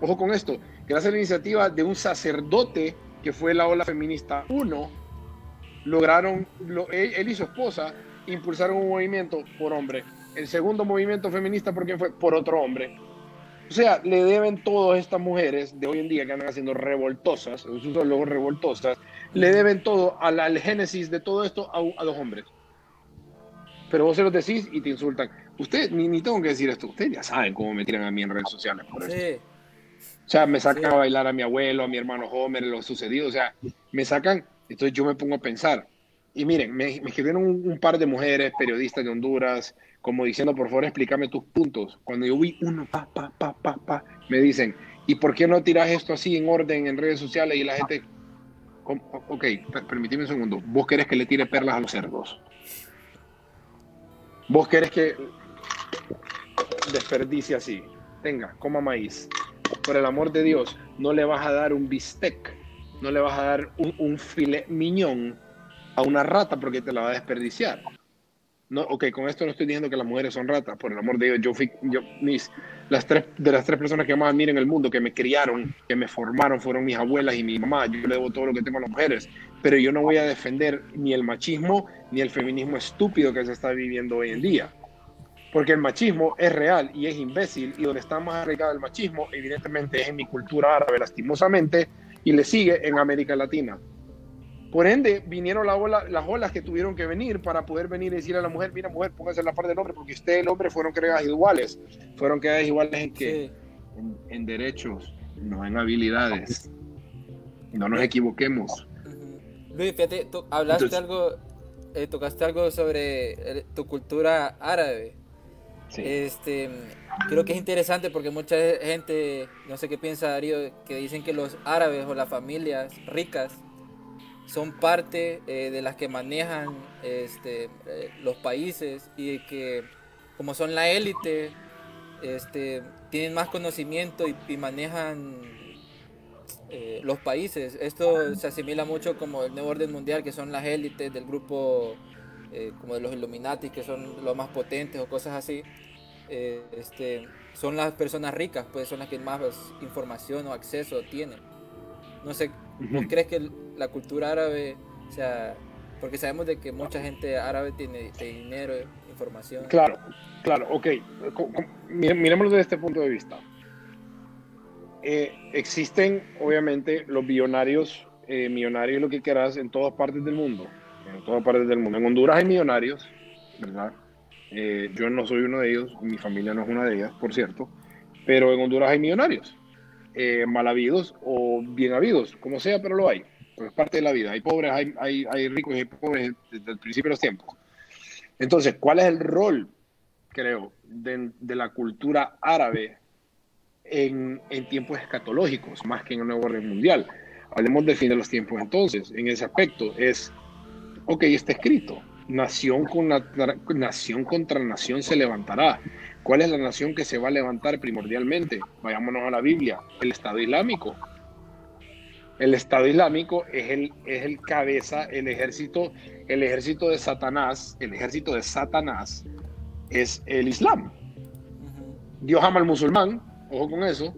ojo con esto, gracias a la iniciativa de un sacerdote que fue la ola feminista 1, lograron, él, y su esposa impulsaron un movimiento por hombre. El segundo movimiento feminista, ¿por quién fue? Por otro hombre. O sea, le deben todas estas mujeres de hoy en día que andan haciendo revoltosas, son luego revoltosas, le deben todo al, génesis de todo esto a, a, dos hombres. Pero vos se los decís y te insultan. Usted, ni, ni tengo que decir esto, ustedes ya saben cómo me tiran a mí en redes sociales por esto. O sea, me sacan a bailar a mi abuelo, a mi hermano Homer, lo sucedido. O sea, me sacan entonces yo me pongo a pensar, y miren, me, escribieron un, par de mujeres, periodistas de Honduras, como diciendo, por favor, explícame tus puntos. Cuando yo vi uno, pa, pa, pa, pa, pa, me dicen, ¿y por qué no tiras esto así en orden en redes sociales? Y la gente, ok, permíteme un segundo, vos querés que le tire perlas a los cerdos. Vos querés que desperdicie así. Tenga, coma maíz. Por el amor de Dios, no le vas a dar un bistec no le vas a dar un, un filet miñón a una rata porque te la va a desperdiciar. No, ok, con esto no estoy diciendo que las mujeres son ratas, por el amor de Dios, yo fui, yo, mis, las tres, de las tres personas que más admiro en el mundo, que me criaron, que me formaron, fueron mis abuelas y mi mamá, yo le debo todo lo que tengo a las mujeres, pero yo no voy a defender ni el machismo ni el feminismo estúpido que se está viviendo hoy en día. Porque el machismo es real y es imbécil, y donde está más arraigado el machismo, evidentemente es en mi cultura árabe, lastimosamente, y le sigue en América Latina. Por ende, vinieron la ola, las olas que tuvieron que venir para poder venir y decir a la mujer, mira mujer, póngase en la parte del hombre, porque usted y el hombre fueron creadas iguales. Fueron creadas iguales en qué? En, derechos, no en habilidades. No nos equivoquemos. Luis, fíjate, tú hablaste algo, eh, tocaste algo sobre eh, tu cultura árabe. Este, creo que es interesante porque mucha gente, no sé qué piensa Darío, que dicen que los árabes o las familias ricas son parte eh, de las que manejan este, eh, los países y que como son la élite, este, tienen más conocimiento y, manejan eh, los países. Esto se asimila mucho como el nuevo orden mundial, que son las élites del grupo como de los Illuminati, que son los más potentes o cosas así. este, son las personas ricas, pues son las que más información o acceso tienen. No sé, crees que la cultura árabe, o sea, porque sabemos de que mucha gente árabe tiene dinero, información. Claro, claro, ok. Miremoslo desde este punto de vista. Eh, existen, obviamente, los billonarios, eh, millonarios, lo que quieras, en todas partes del mundo. En todas partes del mundo. En Honduras hay millonarios, ¿verdad? Eh, yo no soy uno de ellos, mi familia no es una de ellas, por cierto. Pero en Honduras hay millonarios. Eh, mal habidos o bien habidos, como sea, pero lo hay. es parte de la vida. Hay pobres, hay, hay, hay ricos y hay pobres desde el principio de los tiempos. Entonces, ¿cuál es el rol, creo, de, de la cultura árabe en, en, tiempos escatológicos, más que en el nuevo orden mundial? Hablemos del fin de los tiempos entonces. En ese aspecto es, ok, está escrito, nación, con nación contra nación se levantará. ¿Cuál es la nación que se va a levantar primordialmente? Vayámonos a la Biblia, el Estado Islámico. El Estado Islámico es el, es el cabeza, el ejército, el ejército de Satanás, el ejército de Satanás es el Islam. Dios ama al musulmán, ojo con eso,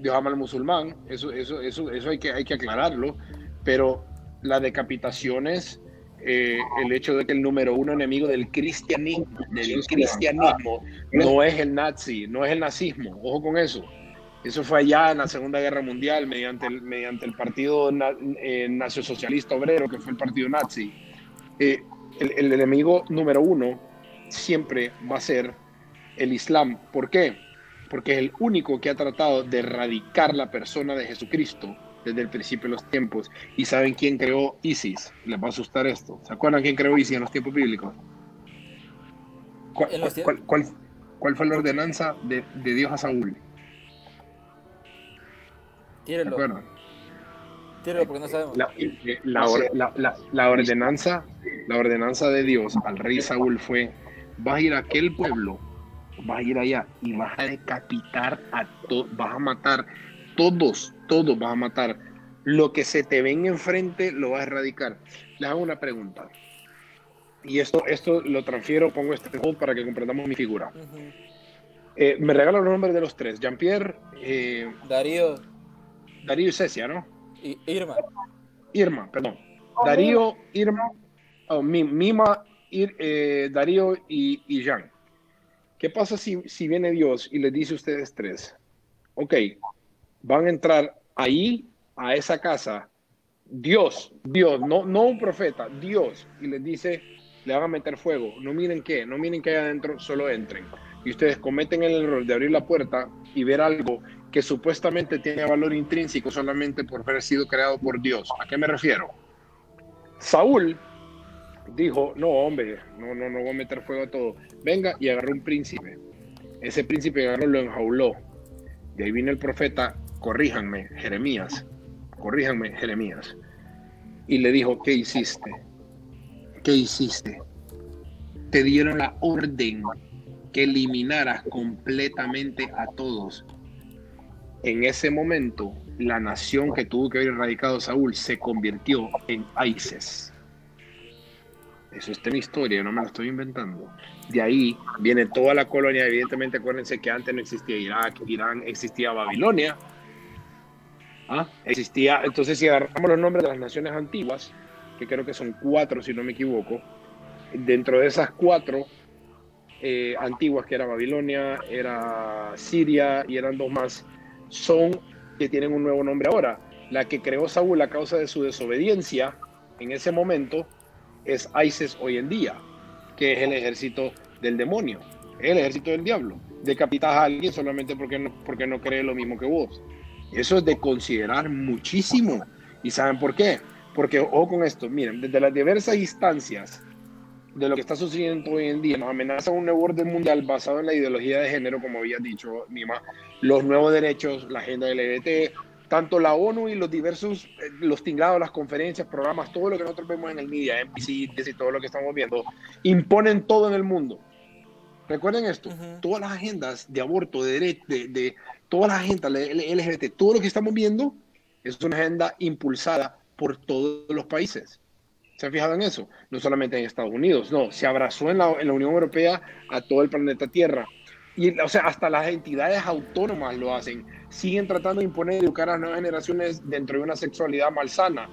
Dios ama al musulmán, eso, eso, eso, eso hay, que, hay que aclararlo, pero las decapitaciones eh, el hecho de que el número uno enemigo del cristianismo, del cristianismo no es el nazi, no es el nazismo, ojo con eso. Eso fue allá en la Segunda Guerra Mundial mediante el, mediante el Partido eh, Nacio Socialista Obrero, que fue el partido nazi. Eh, el, el, enemigo número uno siempre va a ser el Islam. ¿Por qué? Porque es el único que ha tratado de erradicar la persona de Jesucristo desde el principio de los tiempos. ¿Y saben quién creó Isis? Les va a asustar esto. ¿Se acuerdan quién creó Isis en los tiempos bíblicos? ¿Cuál, fue la ordenanza de, Dios a Saúl? Tírenlo. Tírenlo porque no sabemos. Eh, la, ordenanza, la ordenanza de Dios al rey Saúl fue, vas a ir a aquel pueblo, vas a ir allá y vas a decapitar a todos, vas a matar todos, todos vas a matar. Lo que se te ven enfrente lo vas a erradicar. Les hago una pregunta. Y esto, esto lo transfiero, pongo este juego para que comprendamos mi figura. Eh, me regalan los nombres de los tres. Jean-Pierre. Eh, Darío. Darío y Cecia, ¿no? Y Irma. Irma, perdón. Darío, Irma, oh, Mima, eh, Darío y, y Jean. ¿Qué pasa si, si viene Dios y les dice a ustedes tres? Ok, van a entrar ahí, a esa casa, Dios, Dios, no, no un profeta, Dios, y les dice, le van a meter fuego, no miren qué, no miren qué hay adentro, solo entren. Y ustedes cometen el error de abrir la puerta y ver algo que supuestamente tiene valor intrínseco solamente por haber sido creado por Dios. ¿A qué me refiero? Saúl dijo, no, hombre, no, no, no voy a meter fuego a todo. Venga y agarró un príncipe. Ese príncipe agarró, lo enjauló. De ahí vino el profeta corríjanme, Jeremías, corríjanme, Jeremías. Y le dijo, ¿qué hiciste? ¿Qué hiciste? Te dieron la orden que eliminaras completamente a todos. En ese momento, la nación que tuvo que haber erradicado Saúl se convirtió en ISIS. Eso está en historia, no me lo estoy inventando. De ahí viene toda la colonia. Evidentemente, acuérdense que antes no existía Irak, Irán existía Babilonia, ¿Ah? Existía, entonces si agarramos los nombres de las naciones antiguas, que creo que son cuatro si no me equivoco, dentro de esas cuatro eh, antiguas, que era Babilonia, era Siria y eran dos más, son que tienen un nuevo nombre ahora. La que creó Saúl a causa de su desobediencia en ese momento es ISIS hoy en día, que es el ejército del demonio, el ejército del diablo. Decapitas a alguien solamente porque no, porque no cree lo mismo que vos. Eso es de considerar muchísimo. ¿Y saben por qué? Porque, ojo con esto, miren, desde las diversas instancias de lo que está sucediendo hoy en día, nos amenaza un nuevo orden mundial basado en la ideología de género, como había dicho Mima, los nuevos derechos, la agenda LGBT, tanto la ONU y los diversos, eh, los tinglados, las conferencias, programas, todo lo que nosotros vemos en el media, NBC y todo lo que estamos viendo, imponen todo en el mundo. Recuerden esto, todas las agendas de aborto, de de, de todas las agendas LGBT, todo lo que estamos viendo es una agenda impulsada por todos los países. ¿Se han fijado en eso? No solamente en Estados Unidos, no, se abrazó en la, la Unión Europea a todo el planeta Tierra. Y, o sea, hasta las entidades autónomas lo hacen. Siguen tratando de imponer educar a las nuevas generaciones dentro de una sexualidad malsana.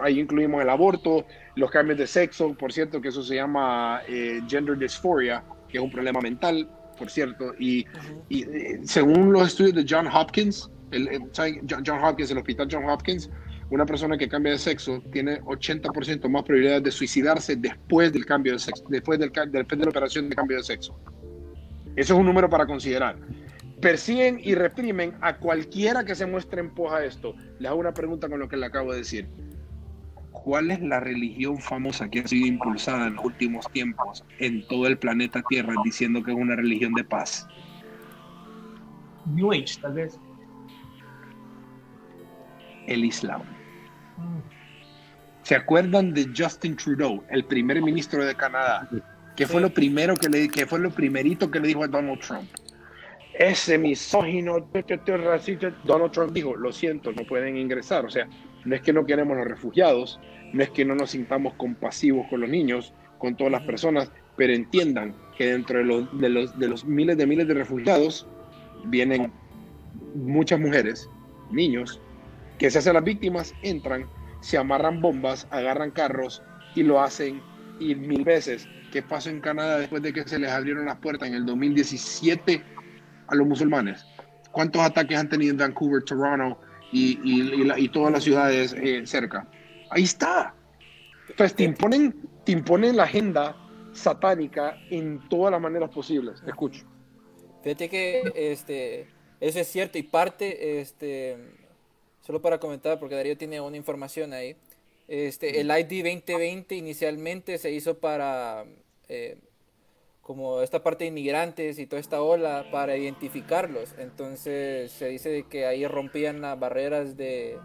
Ahí incluimos el aborto, los cambios de sexo, por cierto, que eso se llama eh, gender dysphoria, que es un problema mental, por cierto. Y, y eh, según los estudios de John Hopkins, el, John Hopkins, el hospital John Hopkins, una persona que cambia de sexo tiene 80% más probabilidades de suicidarse después del cambio de sexo, después, del, después de la operación de cambio de sexo. Eso es un número para considerar. Persiguen y reprimen a cualquiera que se muestre en poja esto. Les hago una pregunta con lo que le acabo de decir. ¿Cuál es la religión famosa que ha sido impulsada en los últimos tiempos en todo el planeta Tierra diciendo que es una religión de paz? New Age, tal vez. El Islam. ¿Se acuerdan de Justin Trudeau, el primer ministro de Canadá? Que fue lo primero que le que fue lo primerito que le dijo a Donald Trump. Ese misógino, racista, Donald Trump dijo, lo siento, no pueden ingresar. O sea, no es que no queremos los refugiados, no es que no nos sintamos compasivos con los niños, con todas las personas, pero entiendan que dentro de los, de los, de los miles de miles de refugiados vienen muchas mujeres, niños, que se hacen las víctimas, entran, se amarran bombas, agarran carros y lo hacen y mil veces. ¿Qué pasó en Canadá después de que se les abrieron las puertas en el 2017 a los musulmanes? ¿Cuántos ataques han tenido en Vancouver, Toronto y, y, todas las ciudades eh, cerca? Ahí está. Entonces te imponen, te imponen la agenda satánica en todas las maneras posibles. Te escucho. Fíjate que este, eso es cierto y parte este, solo para comentar, porque Darío tiene una información ahí. Este, el ID 2020 inicialmente se hizo para, eh, como esta parte de inmigrantes y toda esta ola, para identificarlos. Entonces se dice de que ahí rompían las barreras de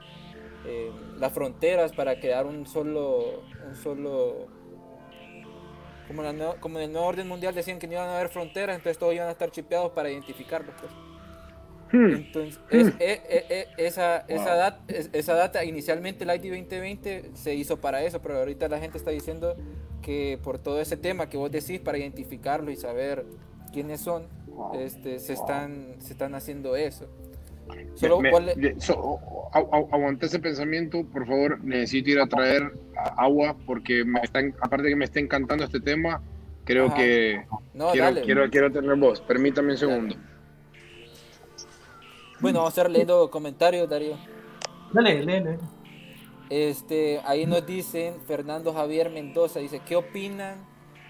eh, las fronteras para crear un solo, un solo como, como en el nuevo orden mundial decían que no iban a haber fronteras, entonces todos iban a estar chipeados para identificarlos. Pues. Hmm. Entonces, hmm. Eh, eh, eh, esa, esa, data, esa data, inicialmente el ID 2020 se hizo para eso, pero ahorita la gente está diciendo que por todo ese tema que vos decís, para identificarlo y saber quiénes son, este, se, están, se están haciendo eso. Solo, aguante ese pensamiento, por favor, necesito ir a traer agua porque me están, aparte que me está encantando este tema, creo que quiero, quiero, quiero, tener voz. Permítame un segundo. Bueno, vamos a estar leyendo comentarios, Darío. Dale, lee, Este, ahí nos dicen, Fernando Javier Mendoza, dice, ¿qué opinan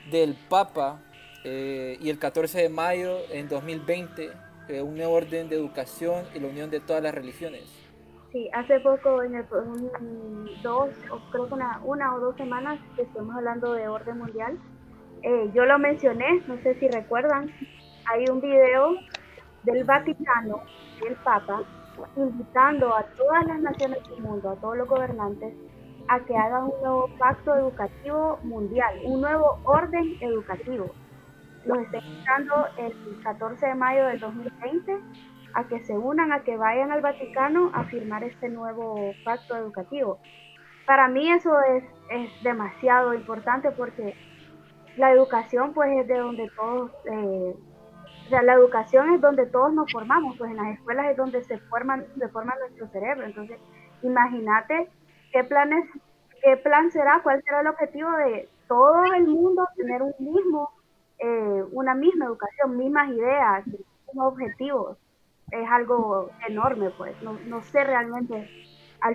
del Papa eh, y el 14 de mayo en 2020, eh, un nuevo orden de educación y la unión de todas las religiones? Sí, hace poco, en el, dos, o creo que una, una o dos semanas, que hablando de orden mundial, eh, yo lo mencioné, no sé si recuerdan, hay un video del Vaticano el Papa, invitando a todas las naciones del mundo, a todos los gobernantes, a que hagan un nuevo pacto educativo mundial, un nuevo orden educativo. Los está invitando el 14 de mayo del 2020 a que se unan, a que vayan al Vaticano a firmar este nuevo pacto educativo. Para mí eso es, es demasiado importante porque la educación pues es de donde todos eh, o sea, la educación es donde todos nos formamos, pues en las escuelas es donde se forman, se forma nuestro cerebro. Entonces, imagínate qué planes, qué plan será, cuál será el objetivo de todo el mundo tener un mismo eh, una misma educación, mismas ideas, mismos objetivos. Es algo enorme, pues. No, no sé realmente.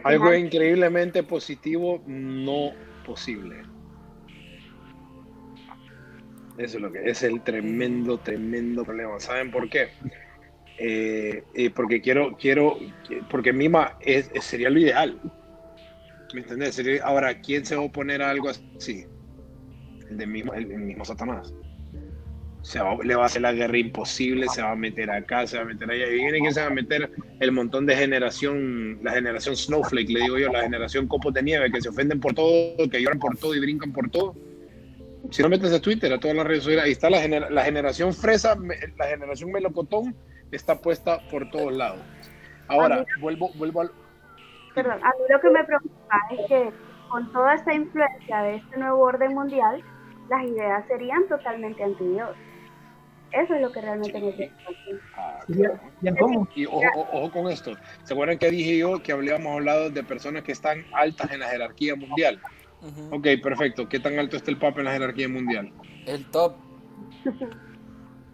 algo increíblemente positivo, no posible. Eso es lo que es el tremendo, tremendo problema. ¿Saben por qué? Eh, eh, porque quiero, quiero, porque Mima es, sería lo ideal. ¿Me entiendes? ahora, ¿quién se va a oponer a algo así? El, de mismo, el, mismo Satanás. Se le va a hacer la guerra imposible, se va a meter acá, se va a meter allá. Y viene que se va a meter el montón de generación, la generación Snowflake, le digo yo, la generación copos de nieve, que se ofenden por todo, que lloran por todo y brincan por todo si no metes a Twitter, a todas las redes sociales, ahí está la, la generación fresa, la generación melocotón, está puesta por todos lados. Ahora, vuelvo, vuelvo al... Perdón, a mí lo que me preocupa es que con toda esta influencia de este nuevo orden mundial, las ideas serían totalmente anti Dios. Eso es lo que realmente me ah, Y ojo, ojo, con esto. ¿Se acuerdan que dije yo que habíamos hablado de personas que están altas en la jerarquía mundial? Ok, perfecto. ¿Qué tan alto está el Papa en la jerarquía mundial? El top.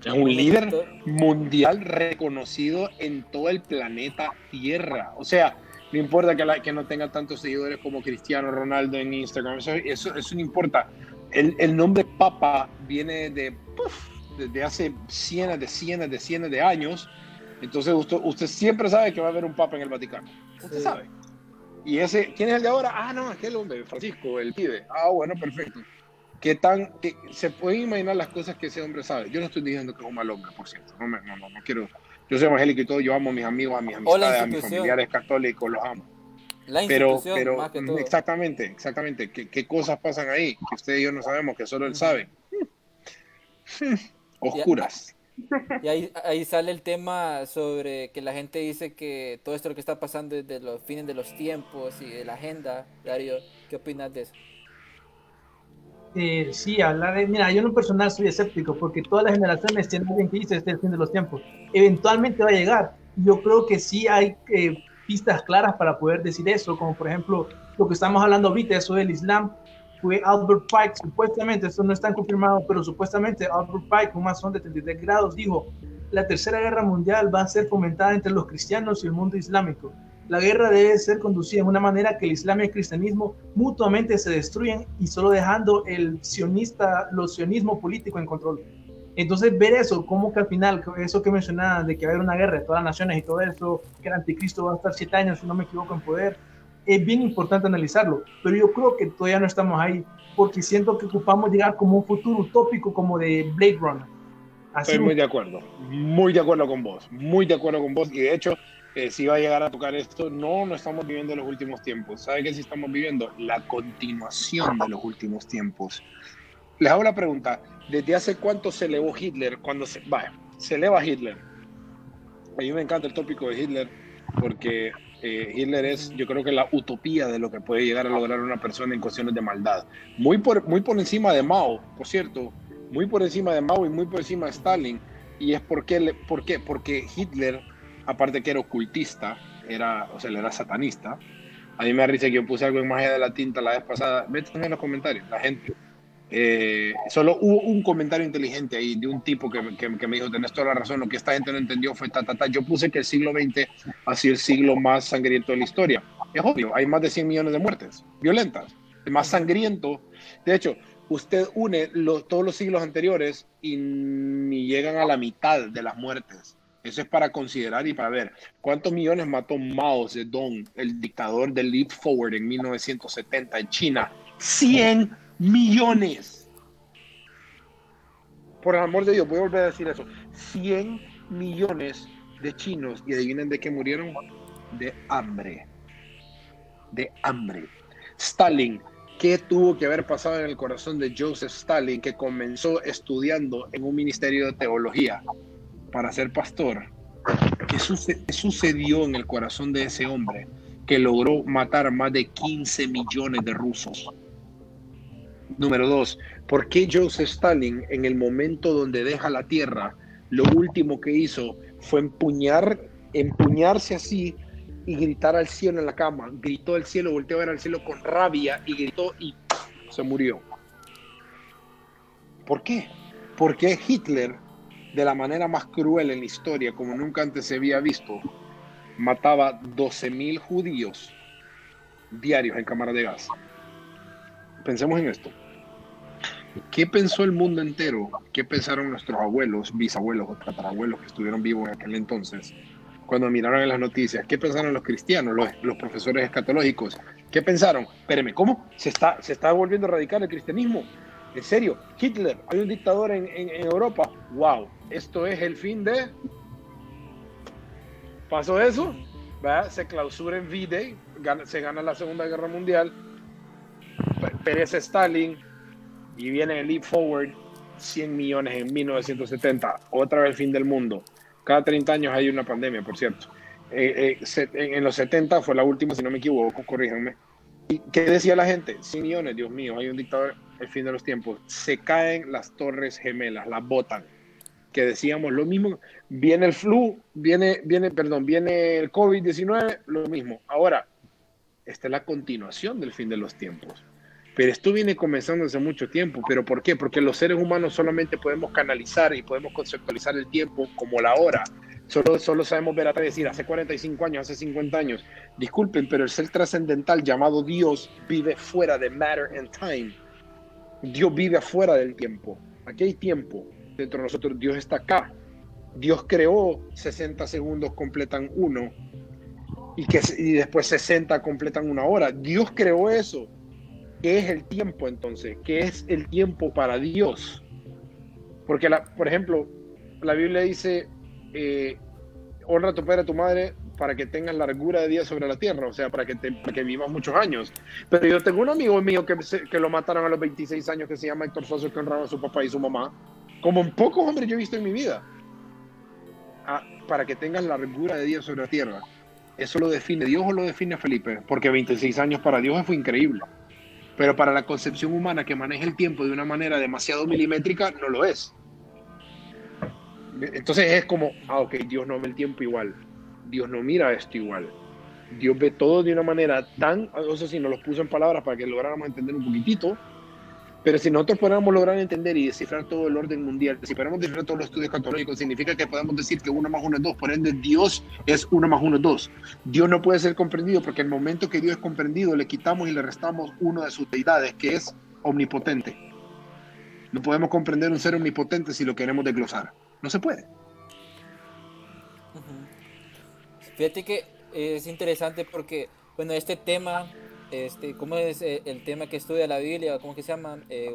Es un líder mundial reconocido en todo el planeta Tierra. O sea, no importa que, la, que no tenga tantos seguidores como Cristiano Ronaldo en Instagram, eso, eso, no importa. El, el, nombre Papa viene de, desde hace cientos de cientos de cientos de años. Entonces usted, usted siempre sabe que va a haber un Papa en el Vaticano. Usted sabe. Y ese, ¿quién es el de ahora? Ah, no, aquel hombre, Francisco, el pibe. Ah, bueno, perfecto. ¿Qué tan, que se pueden imaginar las cosas que ese hombre sabe? Yo no estoy diciendo que es un mal hombre, por cierto. No, no, no, no quiero. Yo soy evangélico y todo, yo amo a mis amigos, a mis amistades, a mis familiares católicos, los amo. La pero, pero más que todo. exactamente, exactamente. ¿Qué, ¿Qué, cosas pasan ahí que usted y yo no sabemos, que solo él sabe? Oscuras. Y ahí, ahí sale el tema sobre que la gente dice que todo esto lo que está pasando desde los fines de los tiempos y de la agenda. Dario, ¿qué opinas de eso? Eh, sí, hablar de, mira, yo en lo personal soy escéptico porque todas las generaciones tienen alguien que dice este es el fin de los tiempos. Eventualmente va a llegar. Yo creo que sí hay eh, pistas claras para poder decir eso, como por ejemplo lo que estamos hablando ahorita, eso del Islam fue Albert Pike, supuestamente, esto no está confirmado, pero supuestamente Albert Pike, un masón de 33 grados, dijo, la tercera guerra mundial va a ser fomentada entre los cristianos y el mundo islámico. La guerra debe ser conducida de una manera que el islam y el cristianismo mutuamente se destruyen y solo dejando el sionista, lo sionismo político en control. Entonces, ver eso, como que al final, eso que mencionaba de que va a haber una guerra de todas las naciones y todo eso, que el anticristo va a estar siete años, si no me equivoco, en poder, es bien importante analizarlo, pero yo creo que todavía no estamos ahí, porque siento que ocupamos llegar como un futuro utópico como de Blade Runner. Estoy muy de acuerdo, muy de acuerdo con vos, muy de acuerdo con vos, y de hecho, eh, si va a llegar a tocar esto, no, no estamos viviendo los últimos tiempos. ¿Sabe qué sí estamos viviendo? La continuación de los últimos tiempos. Les hago la pregunta, ¿desde hace cuánto se elevó Hitler? Cuando se, vaya, se eleva Hitler. A mí me encanta el tópico de Hitler porque eh, Hitler es, yo creo que la utopía de lo que puede llegar a lograr una persona en cuestiones de maldad. Muy por, muy por encima de Mao, por cierto, muy por encima de Mao y muy por encima de Stalin. Y es porque, ¿por qué? Porque Hitler, aparte que era ocultista, era, o sea, era satanista. A mí me da que yo puse algo en magia de la tinta la vez pasada. Vete en los comentarios, la gente eh, solo hubo un comentario inteligente ahí de un tipo que, que, me dijo, tenés toda la razón, lo que esta gente no entendió fue ta, ta, ta. Yo puse que el siglo XX ha sido el siglo más sangriento de la historia. Es obvio, hay más de 100 millones de muertes violentas, más sangriento. De hecho, usted une todos los siglos anteriores y ni llegan a la mitad de las muertes. Eso es para considerar y para ver cuántos millones mató Mao Zedong, el dictador del Leap Forward en 1970 en China. 100 millones. Por el amor de Dios, voy a volver a decir eso. 100 millones de chinos y adivinen de qué murieron. De hambre. De hambre. Stalin, ¿qué tuvo que haber pasado en el corazón de Joseph Stalin que comenzó estudiando en un ministerio de teología para ser pastor? ¿Qué, sucedió en el corazón de ese hombre que logró matar más de 15 millones de rusos? Número dos, ¿por qué Joseph Stalin en el momento donde deja la tierra, lo último que hizo fue empuñar, empuñarse así y gritar al cielo en la cama? Gritó al cielo, volteó a ver al cielo con rabia y gritó y se murió. ¿Por qué? ¿Por qué Hitler, de la manera más cruel en la historia, como nunca antes se había visto, mataba 12.000 judíos diarios en cámaras de gas? Pensemos en esto. ¿Qué pensó el mundo entero? ¿Qué pensaron nuestros abuelos, bisabuelos o tatarabuelos que estuvieron vivos en aquel entonces? Cuando miraron en las noticias, ¿qué pensaron los cristianos, los, profesores escatológicos? ¿Qué pensaron? Espéreme, ¿cómo? ¿Se está, ¿Se está volviendo radical el cristianismo? ¿En serio? Hitler, hay un dictador en, Europa. ¡Wow! Esto es el fin de... ¿Pasó eso? Se clausura en V-Day, se gana la Segunda Guerra Mundial, perece Stalin, y viene el Leap Forward 100 millones en 1970, otra vez el fin del mundo. Cada 30 años hay una pandemia, por cierto. Eh, eh, en los 70 fue la última, si no me equivoco, corríjanme. ¿Y qué decía la gente? 100 millones, Dios mío, hay un dictador, el fin de los tiempos. Se caen las torres gemelas, las botan. Que decíamos lo mismo. Viene el flu, viene, viene, perdón, viene el COVID-19, lo mismo. Ahora, esta es la continuación del fin de los tiempos. Pero esto viene comenzando hace mucho tiempo. ¿Pero por qué? Porque los seres humanos solamente podemos canalizar y podemos conceptualizar el tiempo como la hora. Solo, solo sabemos ver atrás decir, hace 45 años, hace 50 años. Disculpen, pero el ser trascendental llamado Dios vive fuera de matter and time. Dios vive afuera del tiempo. Aquí hay tiempo. Dentro de nosotros Dios está acá. Dios creó 60 segundos completan uno y, que, y después 60 completan una hora. Dios creó eso. ¿Qué es el tiempo entonces? ¿Qué es el tiempo para Dios? Porque, por ejemplo, la Biblia dice, eh, honra a tu padre a tu madre para que tengas largura de días sobre la tierra, o sea, para que, te, que vivas muchos años. Pero yo tengo un amigo mío que, que lo mataron a los 26 años que se llama Héctor Soso, que honraba a su papá y su mamá, como en pocos hombres yo he visto en mi vida, ah, para que tengas largura de días sobre la tierra. ¿Eso lo define Dios o lo define Felipe? Porque 26 años para Dios fue increíble pero para la concepción humana que maneja el tiempo de una manera demasiado milimétrica, no lo es. Entonces es como, ah, ok, Dios no ve el tiempo igual, Dios no mira esto igual, Dios ve todo de una manera tan, no sé si nos lo puso en palabras para que lográramos entender un poquitito, pero si nosotros podamos lograr entender y descifrar todo el orden mundial, si podemos descifrar todos los estudios católicos, significa que podemos decir que uno más uno es dos, por ende Dios es uno más uno es dos. Dios no puede ser comprendido porque el momento que Dios es comprendido le quitamos y le restamos uno de sus deidades, que es omnipotente. No podemos comprender un ser omnipotente si lo queremos desglosar. No se puede. Fíjate que es interesante porque, bueno, este tema este, ¿Cómo es eh, el tema que estudia la Biblia? ¿Cómo que se llama? Eh,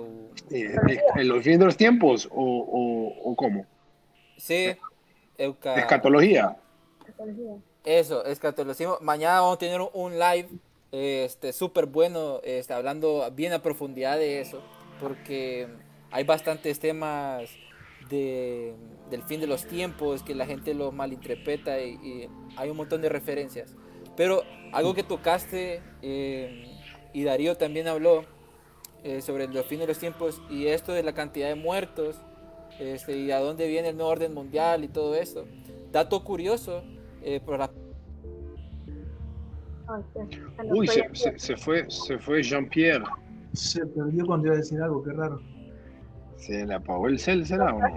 eh, ¿En los fines de los tiempos o, o, cómo? Sí. Escatología. Eso, escatología. Mañana vamos a tener un live este súper bueno, este, hablando bien a profundidad de eso, porque hay bastantes temas de, del fin de los tiempos que la gente lo malinterpreta y hay un montón de referencias. Pero algo que tocaste eh, y Darío también habló eh, sobre el fin de los tiempos y esto de la cantidad de muertos este, y a dónde viene el nuevo orden mundial y todo eso. Dato curioso, eh, por la... Uy, se, se, fue, se fue Jean-Pierre. Se perdió cuando iba a decir algo, qué raro. ¿Se le apagó el cel, será o no?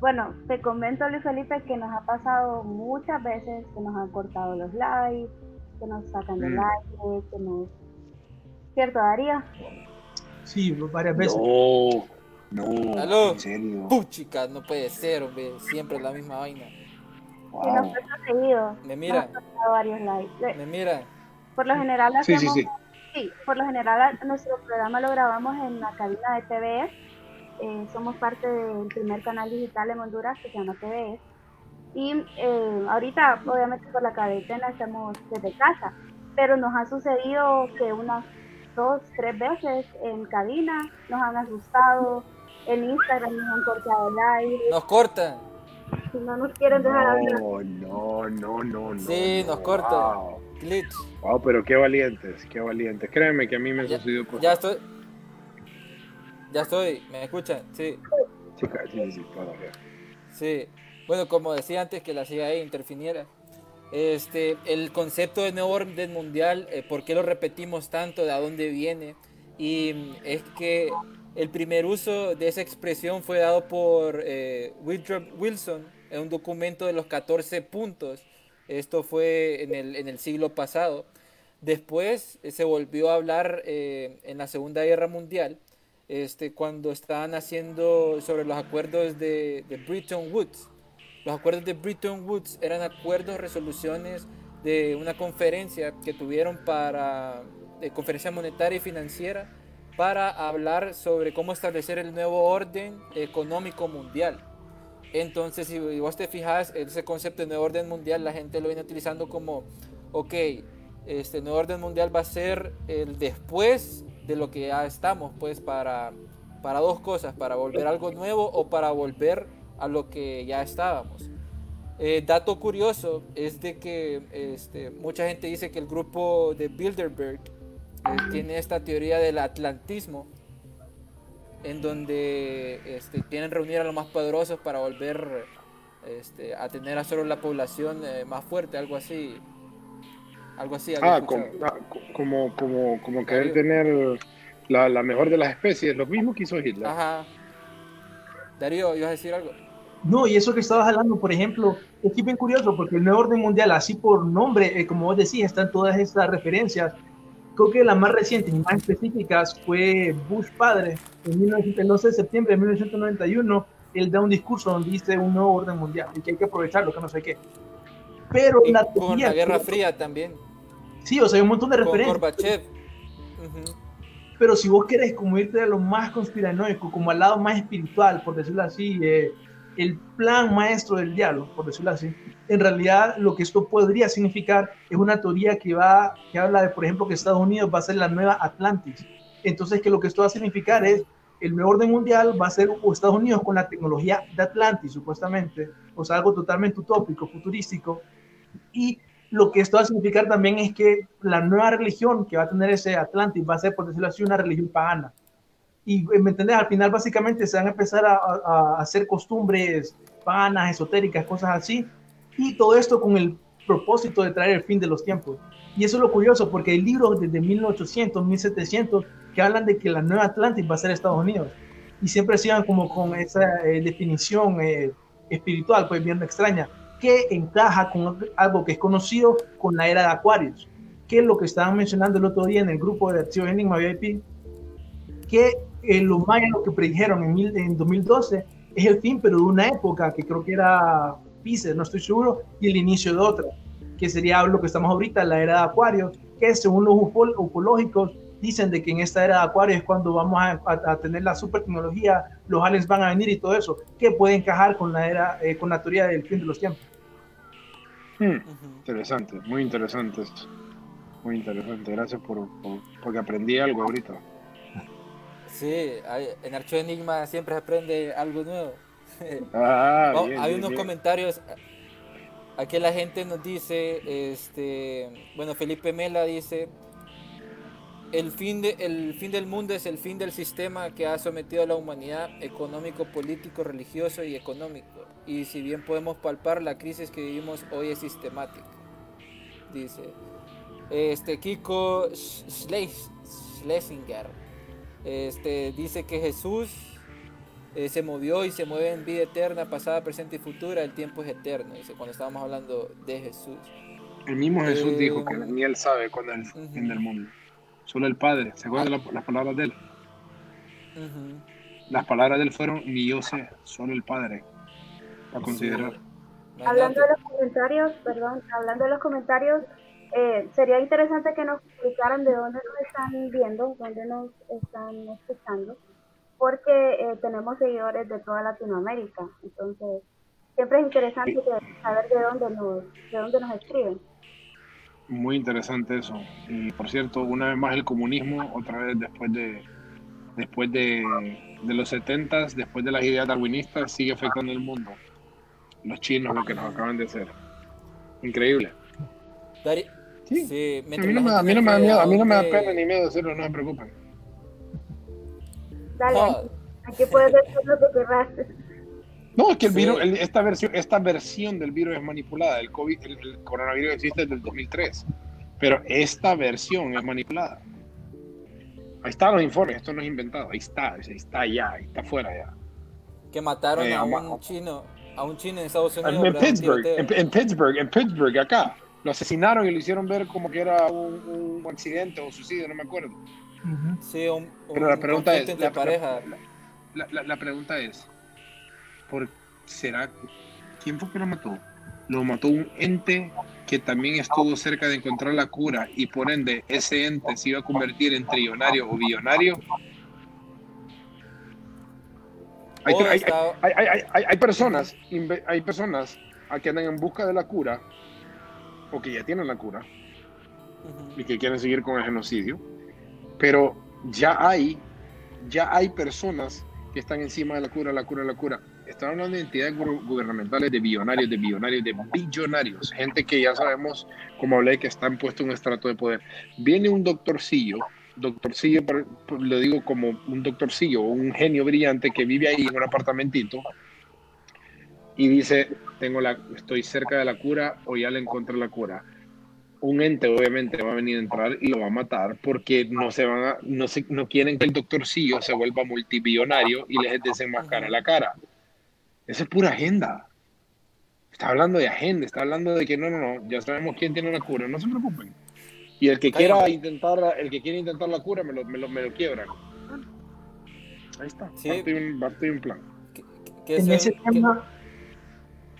Bueno, te comento, Luis Felipe, que nos ha pasado muchas veces que nos han cortado los likes, que nos sacan del mm. aire, que nos... ¿Cierto, Darío? Sí, varias veces. No, no, ¿Aló? en serio. Puchica, no puede ser, hombre, siempre la misma vaina. Wow. Sí, nos ha seguido. Me mira. Nos varios likes. Me mira. Por lo general hacemos... Sí, sí, sí. Sí, por lo general nuestro programa lo grabamos en la cabina de TVS. Eh, somos parte del primer canal digital en Honduras que se llama TVS y eh, ahorita, obviamente, por la cuarentena estamos desde casa, pero nos ha sucedido que unas dos, tres veces en cabina nos han asustado, en Instagram nos han cortado el aire. Nos cortan. Si no nos quieren dejar hablar. No, no, no, no. Sí, nos cortan. Glitch. Wow, pero qué valientes, qué valientes. Créeme que a mí me ha sucedido Ya estoy. Ya estoy, ¿me escuchan? Sí. Sí, sí, sí, todavía. Sí. Bueno, como decía antes que la CIA interfiniera, este, el concepto de nuevo orden mundial, eh, ¿por qué lo repetimos tanto? ¿De dónde viene? Y es que El primer uso de esa expresión fue dado por eh, Wilson en un documento de los 14 puntos. Esto fue en el, en el siglo pasado. Después eh, se volvió a hablar eh, en la Segunda Guerra Mundial, este, cuando estaban haciendo sobre los acuerdos de, de Bretton Woods. Los acuerdos de Bretton Woods eran acuerdos, resoluciones de una conferencia que tuvieron para, de conferencia monetaria y financiera, para hablar sobre cómo establecer el nuevo orden económico mundial. Entonces, si vos te fijas, ese concepto de nuevo orden mundial, la gente lo viene utilizando como, ok, este nuevo orden mundial va a ser el después de lo que ya estamos, pues para, para dos cosas, para volver algo nuevo o para volver a lo que ya estábamos. Eh, dato curioso es de que este, mucha gente dice que el grupo de Bilderberg eh, tiene esta teoría del atlantismo, en donde este, quieren reunir a los más poderosos para volver este, a tener a solo la población eh, más fuerte, algo así. Algo así. Ah, ah, como, como, como, querer tener la, la, mejor de las especies, lo mismo que hizo Hitler. Ajá. Darío, ¿ibas a decir algo? No, y eso que estabas hablando, por ejemplo, es bien curioso porque el nuevo orden mundial, así por nombre, eh, como vos decís, están todas estas referencias. Creo que las más recientes y más específicas fue Bush padre, en el 11 de septiembre de 1991, él da un discurso donde dice un nuevo orden mundial y que hay que aprovecharlo, que no sé qué. Pero la con la Guerra Fría también. Sí, o sea, hay un montón de referencias. Gorbachev. Pero si vos querés como irte a lo más conspiranoico, como al lado más espiritual, por decirlo así, eh, el plan maestro del diálogo, por decirlo así, en realidad lo que esto podría significar es una teoría que va, que habla de, por ejemplo, que Estados Unidos va a ser la nueva Atlantis. Entonces, que lo que esto va a significar es el nuevo orden mundial va a ser Estados Unidos con la tecnología de Atlantis, supuestamente, o sea, algo totalmente utópico, futurístico. Y lo que esto va a significar también es que la nueva religión que va a tener ese Atlantis va a ser, por decirlo así, una religión pagana y, ¿me entendés? Al final básicamente se van a empezar a, hacer costumbres vanas, esotéricas, cosas así, y todo esto con el propósito de traer el fin de los tiempos. Y eso es lo curioso, porque hay libros desde 1800, 1700 que hablan de que la nueva Atlantis va a ser Estados Unidos. Y siempre sigan como con esa eh, definición eh, espiritual, pues bien extraña, que encaja con algo que es conocido con la era de Aquarius, que es lo que estaban mencionando el otro día en el grupo de Acción Enigma VIP, que eh, los mayas lo que predijeron en, en 2012 es el fin, pero de una época que creo que era Pisces, no estoy seguro, y el inicio de otra, que sería lo que estamos ahorita, la era de Acuario, que según los ufológicos dicen de que en esta era de Acuario es cuando vamos a, tener la super tecnología, los aliens van a venir y todo eso, que puede encajar con la era, eh, con la teoría del fin de los tiempos. Hmm, interesante, muy interesante esto. Muy interesante, gracias por, por, porque aprendí algo ahorita. Sí, en Archo Enigma siempre se aprende algo nuevo. Ah, hay unos comentarios. Aquí la gente nos dice, este, bueno, Felipe Mela dice, el fin, de, el fin del mundo es el fin del sistema que ha sometido a la humanidad económico, político, religioso y económico. Y si bien podemos palpar, la crisis que vivimos hoy es sistemática. Dice, este, Kiko Schlesinger este, dice que Jesús eh, se movió y se mueve en vida eterna, pasada, presente y futura. El tiempo es eterno, dice, cuando estábamos hablando de Jesús. El mismo Jesús eh, dijo que ni él sabe cuándo es el fin del mundo. Solo el Padre. ¿Se acuerdan las palabras de él? Las palabras de él fueron, ni yo sé, solo el Padre. A considerar. Hablando de los comentarios, perdón, hablando de los comentarios, eh, sería interesante que nos explicaran de dónde nos están viendo, dónde nos están escuchando, porque eh, tenemos seguidores de toda Latinoamérica. Entonces, siempre es interesante saber de dónde nos, de dónde nos escriben. Muy interesante eso. Y por cierto, una vez más el comunismo, otra vez después de después de, de los 70 después de las ideas darwinistas, sigue afectando el mundo. Los chinos, lo que nos acaban de hacer. Increíble. Sí. a, mí no me, a, mí no me, da miedo, a mí no me da pena ni miedo hacerlo, no se preocupen. Dale, aquí puedes hacer lo que querrás. No, es que el virus, esta, versión, esta versión del virus es manipulada. El, COVID, el, coronavirus existe desde el 2003, pero esta versión es manipulada. Ahí están los informes, esto no es inventado, ahí está, ahí está ya, ahí está afuera ya. Que mataron Eh, a un chino, a un chino en Estados Unidos. En. Un Pittsburgh, en, en Pittsburgh, en Pittsburgh, acá. Lo asesinaron y lo hicieron ver como que era un, un accidente o suicidio, no me acuerdo. Sí, un, Pero la un pregunta es, entre la, pareja. la- la- la pregunta es, ¿por será quién fue que lo mató? Lo mató un ente que también estuvo cerca de encontrar la cura y por ende ese ente se iba a convertir en trillonario o billonario. Hay, hay- hay- hay- hay- hay- hay personas, hay personas a que andan en busca de la cura o que ya tienen la cura Ujú. y que quieren seguir con el genocidio, pero ya hay, ya hay personas que están encima de la cura, la cura, la cura. Están hablando de entidades gu- gubernamentales, de billonarios, de billonarios, de billonarios, gente que ya sabemos, como hablé, que está puesto en un estrato de poder. Viene un doctorcillo, doctorcillo, lo digo como un doctorcillo, un genio brillante que vive ahí en un apartamentito y dice, tengo la, estoy cerca de la cura o ya le encontré la cura un ente obviamente va a venir a entrar y lo va a matar porque no se van a, no se, no quieren que el doctorcillo se vuelva multibillonario y les desenmascara la cara. Esa es pura agenda. Está hablando de agenda, está hablando de que no, no, no, ya sabemos quién tiene la cura, no se preocupen. Y el que quiera intentar, el que quiera intentar la cura me lo, me lo, me lo quiebran. Ahí está, Sí. parte, de un, parte de un plan. Que- que En se- ese tema,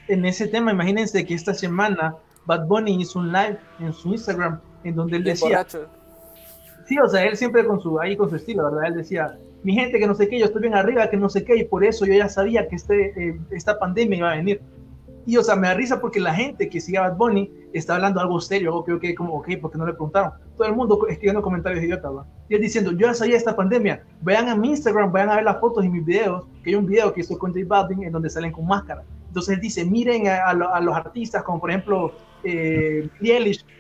en ese tema, imagínense que esta semana Bad Bunny hizo un live en su Instagram en donde él decía, borracho. sí, o sea, él siempre con su, ahí con su estilo, ¿verdad? Él decía, mi gente que no sé qué, yo estoy bien arriba, que no sé qué, y por eso yo ya sabía que este, eh, esta pandemia iba a venir. Y, o sea, me da risa porque la gente que sigue a Bad Bunny está hablando algo serio, algo que yo quedé como, ok, porque no le preguntaron. Todo el mundo escribiendo comentarios idiotas, ¿va? Y él diciendo, yo ya sabía esta pandemia, vayan a mi Instagram, vayan a ver las fotos y mis videos, que hay un video que hizo con J Balvin en donde salen con máscara. Entonces él dice, miren a, a lo- a los artistas, como por ejemplo, eh,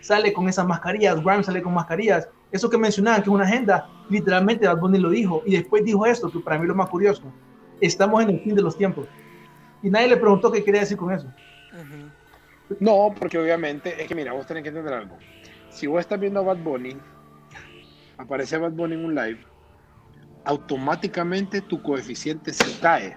sale con esas mascarillas, Grimes sale con mascarillas. Eso que mencionaban, que es una agenda, literalmente Bad Bunny lo dijo. Y después dijo esto, que para mí es lo más curioso. Estamos en el fin de los tiempos. Y nadie le preguntó qué quería decir con eso. No, porque obviamente, es que mira, vos tenés que entender algo. Si vos estás viendo a Bad Bunny, aparece Bad Bunny en un live, automáticamente tu coeficiente se cae.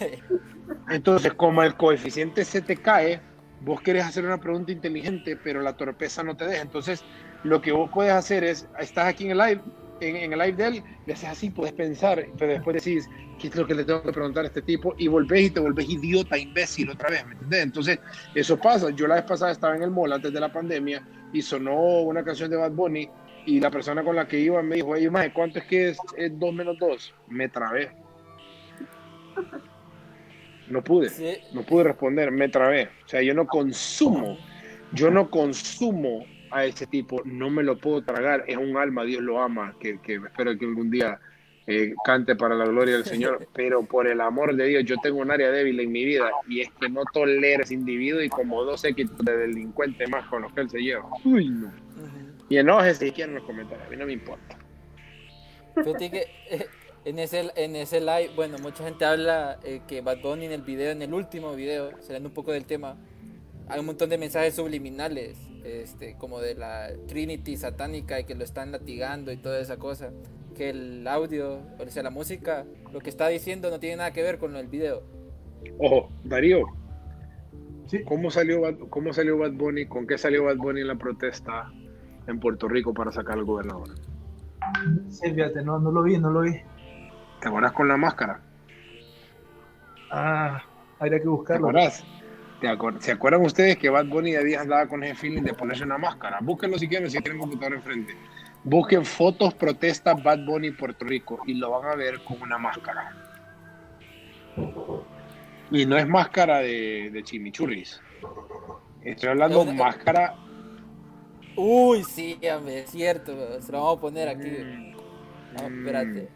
Entonces, como el coeficiente se te cae, vos querés hacer una pregunta inteligente, pero la torpeza no te deja. Entonces, lo que vos puedes hacer es, estás aquí en el live, en, el live de él, le haces así, puedes pensar, pero después decís, ¿qué es lo que le tengo que preguntar a este tipo? Y volvés y te volvés idiota, imbécil otra vez. Entonces, eso pasa. Yo la vez pasada estaba en el mall antes de la pandemia y sonó una canción de Bad Bunny y la persona con la que iba me dijo, oye, ¿cuánto es que es 2 menos 2? Me trabé. No pude. Sí, No pude responder, me trabé. O sea, yo no consumo, yo no consumo a ese tipo, no me lo puedo tragar. Es un alma, Dios lo ama, que, que espero que algún día eh, cante para la gloria del Señor. Pero por el amor de Dios, yo tengo un área débil en mi vida y es que no tolero ese individuo y como dos séquitos de delincuente más con los que él se lleva. Uy, no. ujú. Y enójese si quieren los comentarios, a mí no me importa. Fíjate que eh, en ese, en ese live, bueno, mucha gente habla eh, que Bad Bunny en el video, en el último video, saliendo un poco del tema, hay un montón de mensajes subliminales, este, como de la Trinity satánica y que lo están latigando y toda esa cosa. Que el audio, o sea, la música, lo que está diciendo no tiene nada que ver con el video. Ojo, Darío, Sí. ¿cómo salió, Bad, ¿cómo salió Bad Bunny? ¿Con qué salió Bad Bunny en la protesta en Puerto Rico para sacar al gobernador? Sí, fíjate, no, no lo vi, no lo vi. ¿Te acuerdas con la máscara? Ah, habría que ¿Te buscarlo. ¿Te acuer- ¿Se acuerdan ustedes que Bad Bunny de días andaba con ese feeling de ponerse una máscara? Búsquenlo si quieren, si tienen computador enfrente. Busquen fotos protesta Bad Bunny Puerto Rico y lo van a ver con una máscara. Y no es máscara de, de chimichurris. Estoy hablando Es una- máscara. Uy, sí, hombre, es cierto, se lo vamos a poner aquí. Mm, espérate.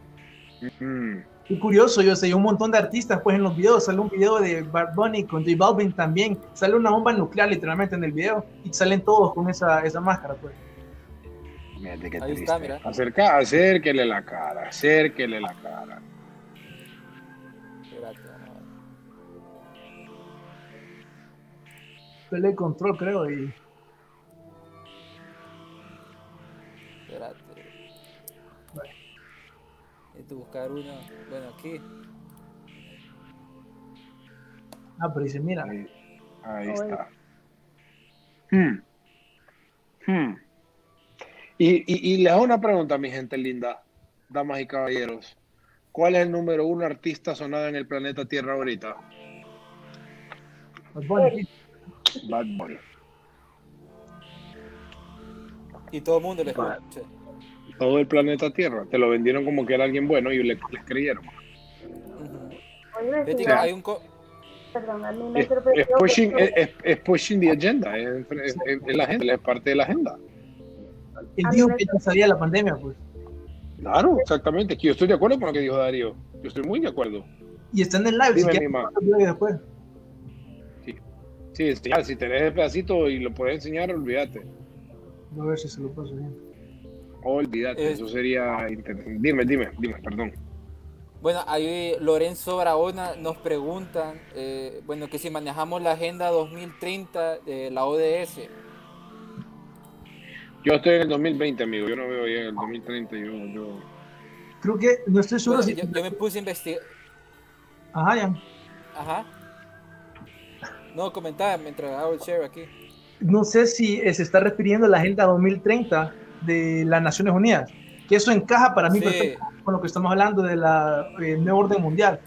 Mm. Qué curioso, yo sé, hay un montón de artistas pues en los videos, sale un video de Bad Bunny con J Balvin también, sale una bomba nuclear literalmente en el video y salen todos con esa, esa máscara pues. Fíjate qué Ahí triste. está, mira. Acerca, acérquele la cara, acérquele la cara. Espérate, vamos a ver. Play control creo y Espérate. De buscar uno. Bueno, aquí. Ah, pero dice, mira. Ahí, está. Hmm. Hmm. Y, y, y le hago una pregunta, mi gente linda, damas y caballeros. ¿Cuál es el número uno artista sonado en el planeta Tierra ahorita? Bad Bunny. Bad Bunny. Y todo el mundo le escucha. Todo el planeta Tierra. Te lo vendieron como que era alguien bueno y le, les creyeron. Oye, Betty, sí, hay un co- perdón, a mí me Es, pushing, es, es pushing the agenda. Es, es- es la agenda, es parte de la agenda. Él dijo que ya sabía la pandemia, pues. Claro, exactamente. Que yo estoy de acuerdo con lo que dijo Darío. Yo estoy muy de acuerdo. Y está en el live. Dime, si quieres, después. Sí, enseñar. Si tenés el pedacito y lo puedes enseñar, olvídate. A ver si se lo paso bien. Olvídate. Es- Eso sería interesante. Dime, dime, dime, perdón. Bueno, ahí Lorenzo Barahona nos preguntan, eh, bueno, que si manejamos la agenda 2030 de la ODS. Yo estoy en el 2020, amigo. Yo no veo ya en el 2030. Yo, yo... Creo que no estoy seguro Bueno, si. yo, yo me puse a investigar. Ajá, ya. Ajá. No, comentaba mientras hago el share aquí. No sé si se está refiriendo a la Agenda 2030 de las Naciones Unidas. Que eso encaja para mí Sí. perfecto con lo que estamos hablando de la eh, nuevo orden mundial.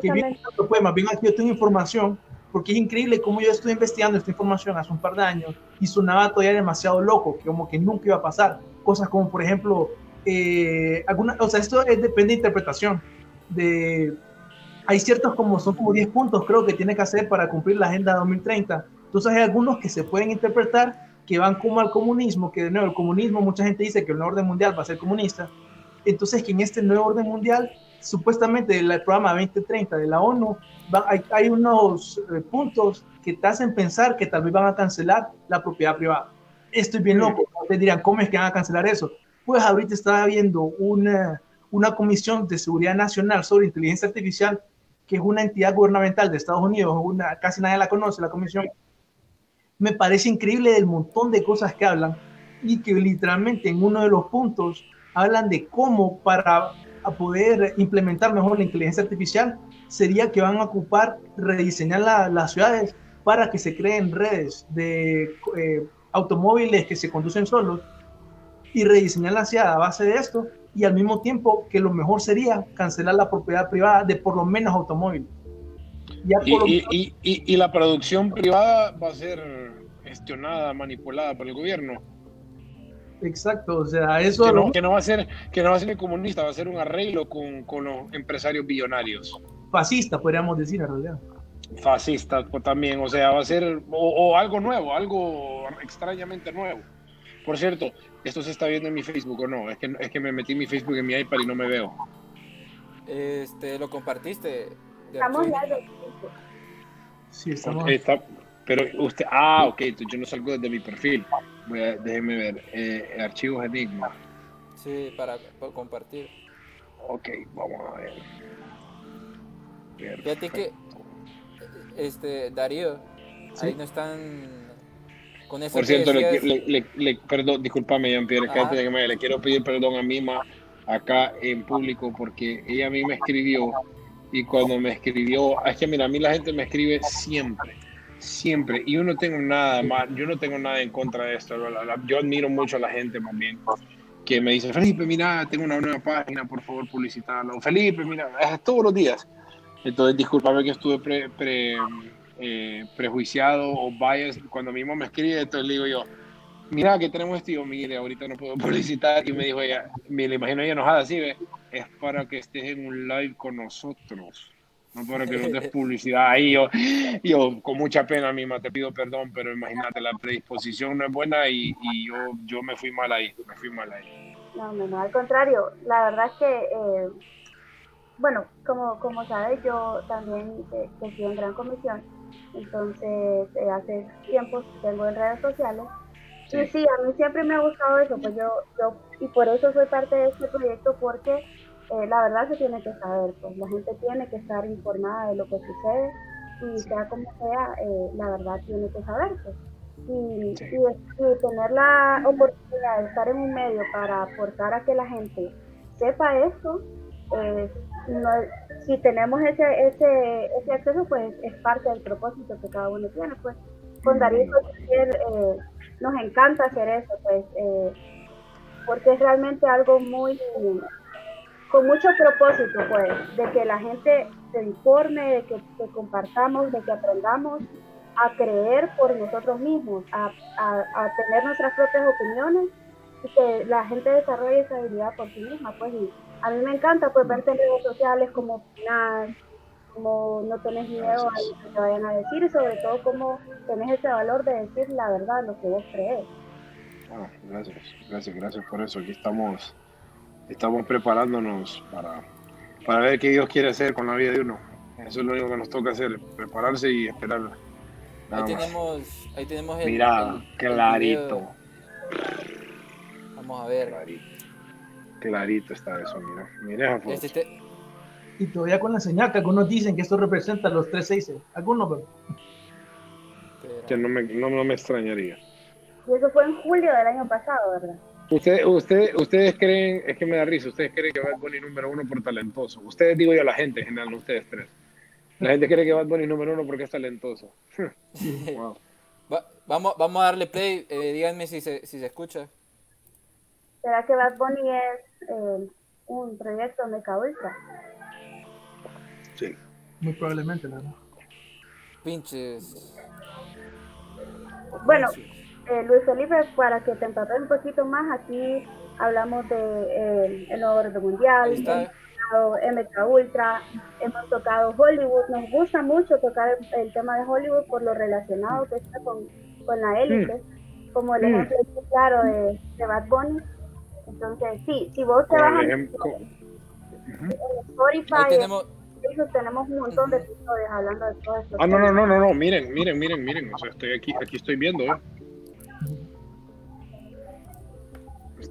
Que bien, pues, más bien aquí yo tengo información, porque es increíble cómo yo estuve investigando esta información hace un par de años y sonaba todavía demasiado loco, que como que nunca iba a pasar. Cosas como, por ejemplo, eh, alguna, o sea, esto es- depende de interpretación. De, hay ciertos como son como 10 puntos, creo que tiene que hacer para cumplir la Agenda 2030. Entonces hay algunos que se pueden interpretar que van como al comunismo, que de nuevo el comunismo, mucha gente dice que el nuevo orden mundial va a ser comunista. Entonces que en este nuevo orden mundial supuestamente el programa 2030 de la ONU, va- hay, hay unos eh, puntos que te hacen pensar que tal vez van a cancelar la propiedad privada. Estoy bien loco. Ustedes dirán, ¿cómo es que van a cancelar eso? Pues ahorita está habiendo una, una comisión de seguridad nacional sobre inteligencia artificial, que es una entidad gubernamental de Estados Unidos, una, casi nadie la conoce, la comisión. Me parece increíble el montón de cosas que hablan y que literalmente en uno de los puntos hablan de cómo para poder implementar mejor la inteligencia artificial sería que van a ocupar rediseñar la- las ciudades para que se creen redes de eh, automóviles que se conducen solos y rediseñar la ciudad a base de esto y al mismo tiempo que lo mejor sería cancelar la propiedad privada de por lo menos automóviles. Ya Y, por lo y, menos- y, y, y la producción privada va a ser gestionada, manipulada por el gobierno. exacto, o sea, eso Que lo- no, que no va a ser que no va a ser el comunista, va a ser un arreglo con, con los empresarios billonarios. fascista, podríamos decir en realidad. Fascistas pues, también, o sea, va a ser o, o algo nuevo, algo extrañamente nuevo. Por cierto, esto se está viendo en mi Facebook o no, es que, es que me metí en mi Facebook en mi iPad y no me veo. Este, lo compartiste. Estamos ya de- Sí, estamos... Está- pero usted, ah, ok, entonces yo no salgo desde mi perfil. Voy a, déjeme ver, eh, archivos Enigma. Sí, para, para compartir. Ok, vamos a ver. Fíjate que, este, Darío, ahí no están con eso Por cierto, le, le, le- le- perdón, discúlpame, que me vaya, le quiero pedir perdón a Mima acá en público porque ella a mí me escribió y cuando me escribió, es que mira, a mí la gente me escribe siempre, siempre, y yo no tengo nada más, yo no tengo nada en contra de esto, yo admiro mucho a la gente más bien que me dice, Felipe, mira, tengo una nueva página, por favor, publicitarla, Felipe, mira, es todos los días. Entonces, discúlpame que estuve pre- eh, prejuiciado o bias cuando mismo me escribe, entonces le digo yo, mira que tenemos esto, y yo, mire, ahorita no puedo publicitar, y me dijo ella, me imagino ella enojada así, ve, es para que estés en un live con nosotros, no para que nos des publicidad ahí, yo, yo con mucha pena misma te pido perdón, pero imagínate, la predisposición no es buena y, y yo, yo me fui mal ahí, me fui mal ahí. No, no, no, al contrario, la verdad es que, eh, bueno, como, como sabes, yo también eh, estoy en Gran Comisión, entonces eh, hace tiempo tengo en redes sociales, y sí, a mí siempre me ha gustado eso, pues yo, yo, y por eso soy parte de este proyecto, porque eh, la verdad se tiene que saber, pues la gente tiene que estar informada de lo que sucede, y sea como sea, eh, la verdad tiene que saberse. Y, Sí. y, y tener la oportunidad de estar en un medio para aportar a que la gente sepa eso, eh, si tenemos ese, ese, ese acceso, pues es parte del propósito que cada uno tiene. Pues con Darío eh, nos encanta hacer eso, pues, eh, porque es realmente algo muy, con mucho propósito, pues, de que la gente se informe, de que, compartamos, de que aprendamos a creer por nosotros mismos, a, a, tener nuestras propias opiniones y que la gente desarrolle esa habilidad por sí misma, pues, y a mí me encanta, pues, verte en redes sociales como opinar, como no tenés miedo a lo que te vayan a decir y sobre todo como tenés ese valor de decir la verdad, lo que vos crees. Ah, gracias, gracias, gracias por eso. Aquí estamos, estamos preparándonos para, para ver qué Dios quiere hacer con la vida de uno. Eso es lo único que nos toca hacer, prepararse y esperar. Ahí tenemos, ahí tenemos el. Mira, clarito. Vamos a ver. Clarito. Clarito está eso, mira. Mira, este, y todavía con la señal que algunos dicen que esto representa los tres seis. Algunos, pero... Que no me, no, me extrañaría. Y eso fue en julio del año pasado, ¿verdad? Usted, usted, ustedes creen, es que me da risa, ustedes creen que Bad Bunny número uno por talentoso. Ustedes digo yo, la gente en general, no ustedes tres. La gente cree que Bad Bunny número uno porque es talentoso. vamos, vamos a darle play, eh, díganme si se, si se escucha. ¿Será que Bad Bunny es eh, un proyecto de Ultra? Sí. Muy probablemente, la verdad. Pinches. Bueno, eh, Luis Felipe, para que te empapes un poquito más, aquí hablamos de eh, el nuevo reto mundial, hemos tocado MK Ultra, hemos tocado Hollywood, nos gusta mucho tocar el, tema de Hollywood por lo relacionado que está con, con la élite, mm. como el mm. ejemplo claro de, de, Bad Bunny. Entonces, sí, si vos te vas a... Spotify, tenemos tenemos un montón de episodios hablando de todo esto. Ah, no, no, no, no, no, miren, miren, miren, miren, o sea, estoy aquí, aquí estoy viendo, ¿eh?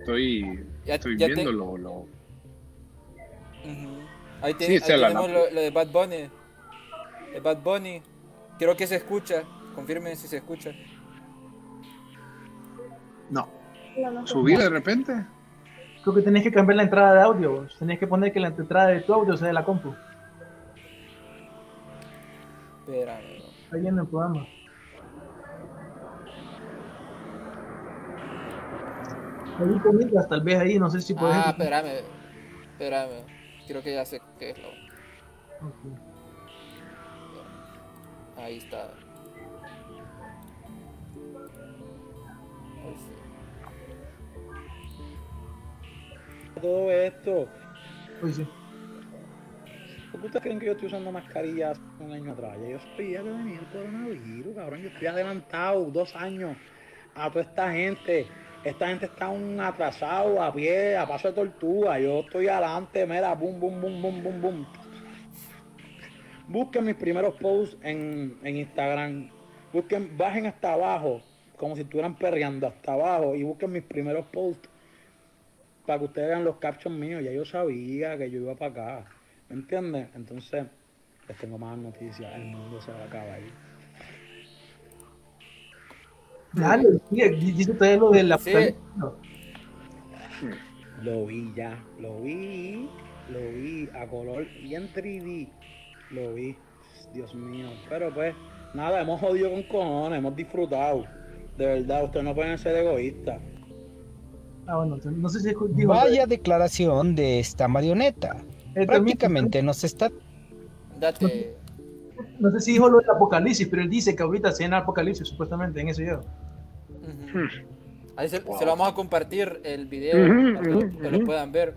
Estoy, estoy viendo lo, lo... Ahí, te, sí, ahí tenemos lo, lo, de Bad Bunny. De Bad Bunny. Creo que se escucha. Confirmen si se escucha. No. ¿Subir de repente? Creo que tenés que cambiar la entrada de audio. Tenés que poner que la entrada de tu audio sea de la compu. Espérame. Ahí en el programa. Tal vez ahí, no sé si puedes. Ah, espérame. Espérame. Creo que ya sé qué es lo. Ahí está. Todo esto. Uy, sí. ¿Por qué ustedes creen que yo estoy usando mascarillas un año atrás? Ya yo sabía que venía el coronavirus, cabrón. Yo estoy adelantado dos años a toda esta gente. Esta gente está un atrasado a pie, a paso de tortuga. Yo estoy adelante, mira, boom, boom, boom, boom, boom, boom. Busquen mis primeros posts en, en Instagram. Busquen, bajen hasta abajo, como si estuvieran perreando hasta abajo, y busquen mis primeros posts para que ustedes vean los captions míos. Ya yo sabía que yo iba para acá. ¿Me entiendes? Entonces, les tengo más noticias. El mundo se va a acabar Dale, dice todavía lo de la sí. Lo vi ya, lo vi, lo vi a color y en 3D. Lo vi, Dios mío. Pero pues, nada, hemos jodido con cojones, hemos disfrutado. De verdad, ustedes no pueden ser egoístas. Ah, bueno, no sé si Vaya declaración de esta marioneta. Prácticamente nos está. Date. No sé si dijo lo del apocalipsis, pero él dice que ahorita se en apocalipsis, supuestamente, en ese video. Ahí se, lo vamos a compartir el video para que, lo puedan ver.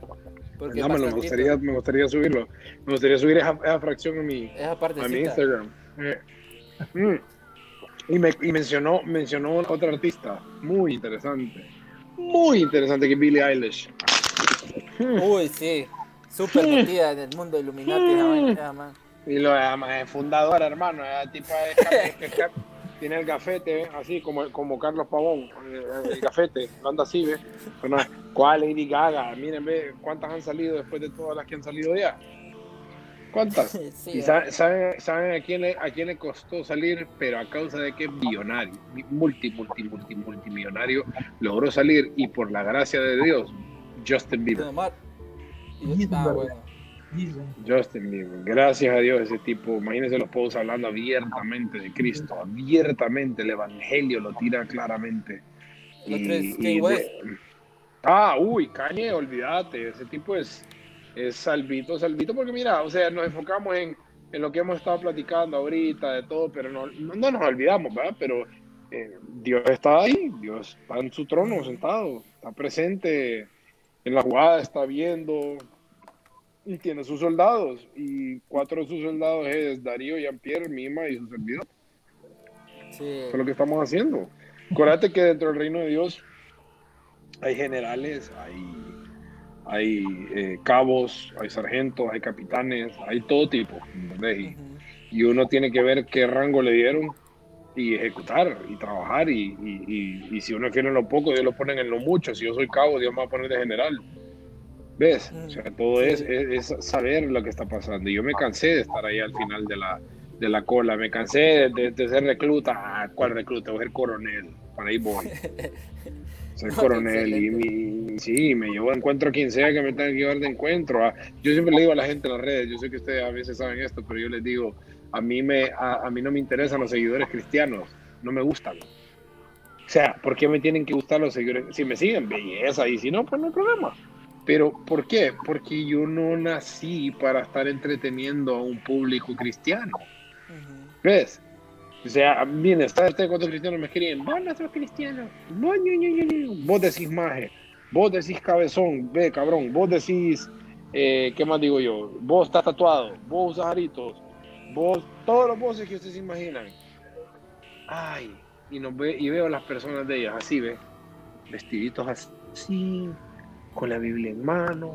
Porque no, me, gustaría, me gustaría subirlo. Me gustaría subir esa, fracción en mi, a mi Instagram. Eh, mm. Y, me, y mencionó, mencionó otra artista muy interesante. Muy interesante que Billie Eilish. Uy, sí. Super metida en el mundo Illuminati. Y lo es fundadora, hermano. tipo tiene el gafete, así como, como Carlos Pavón. El, gafete, lo anda así, ¿ves? ¿Cuál Lady Gaga? Miren, ve cuántas han salido después de todas las que han salido ya. ¿Cuántas? y saben, saben, a, quién le, a quién le costó salir, pero a causa de que millonario, multi, multi, multi, multimillonario, logró salir y por la gracia de Dios, Justin Bieber. Ah, bueno. Justin Bieber, gracias a Dios ese tipo, imagínense los pueblos hablando abiertamente de Cristo, abiertamente el Evangelio lo tira claramente. Y, ah, uy, Cañe, olvídate, ese tipo es, es salvito, salvito, porque mira, o sea, nos enfocamos en, en lo que hemos estado platicando ahorita, de todo, pero no, no, nos olvidamos, ¿verdad? Pero eh, Dios está ahí, Dios está en su trono sentado, está presente en la jugada, está viendo, y tiene sus soldados. Y cuatro de sus soldados es Darío, Jean-Pierre, Mima y su servidor. Sí. Eso es lo que estamos haciendo. Acuérdate que dentro del reino de Dios hay generales, hay, hay eh, cabos, hay sargentos, hay capitanes, hay todo tipo. Y, y, uno tiene que ver qué rango le dieron y ejecutar y trabajar. Y, y, y si uno quiere en lo poco, Dios lo pone en lo mucho. Si yo soy cabo, Dios me va a poner de general. ¿Ves? O sea, todo es, es, saber lo que está pasando. Y yo me cansé de estar ahí al final de la, de la cola. Me cansé de, de ser recluta. Ah, ¿cuál recluta? Voy a ser coronel. Para ahí voy. Ser coronel. Y mi, sí, me llevo de encuentro a quien sea que me tenga que llevar de encuentro. Ah, yo siempre le digo a la gente en las redes, yo sé que ustedes a veces saben esto, pero yo les digo, a mí, me, a, a mí no me interesan los seguidores cristianos. No me gustan. O sea, ¿por qué me tienen que gustar los seguidores? Si me siguen, belleza. Y si no, pues no hay problema pero ¿por qué? Porque yo no nací para estar entreteniendo a un público cristiano. ¿Ves? O sea, bien, está este cuántos cristianos me escriben, vos no sos cristiano, vos, vos decís maje, vos decís cabezón, ve cabrón, vos decís, eh, ¿qué más digo yo? Vos estás tatuado, vos usas aritos, vos, todos los voces que ustedes se imaginan. Ay, y, nos ve, y veo a las personas de ellas así, ve, vestiditos así, con la Biblia en mano.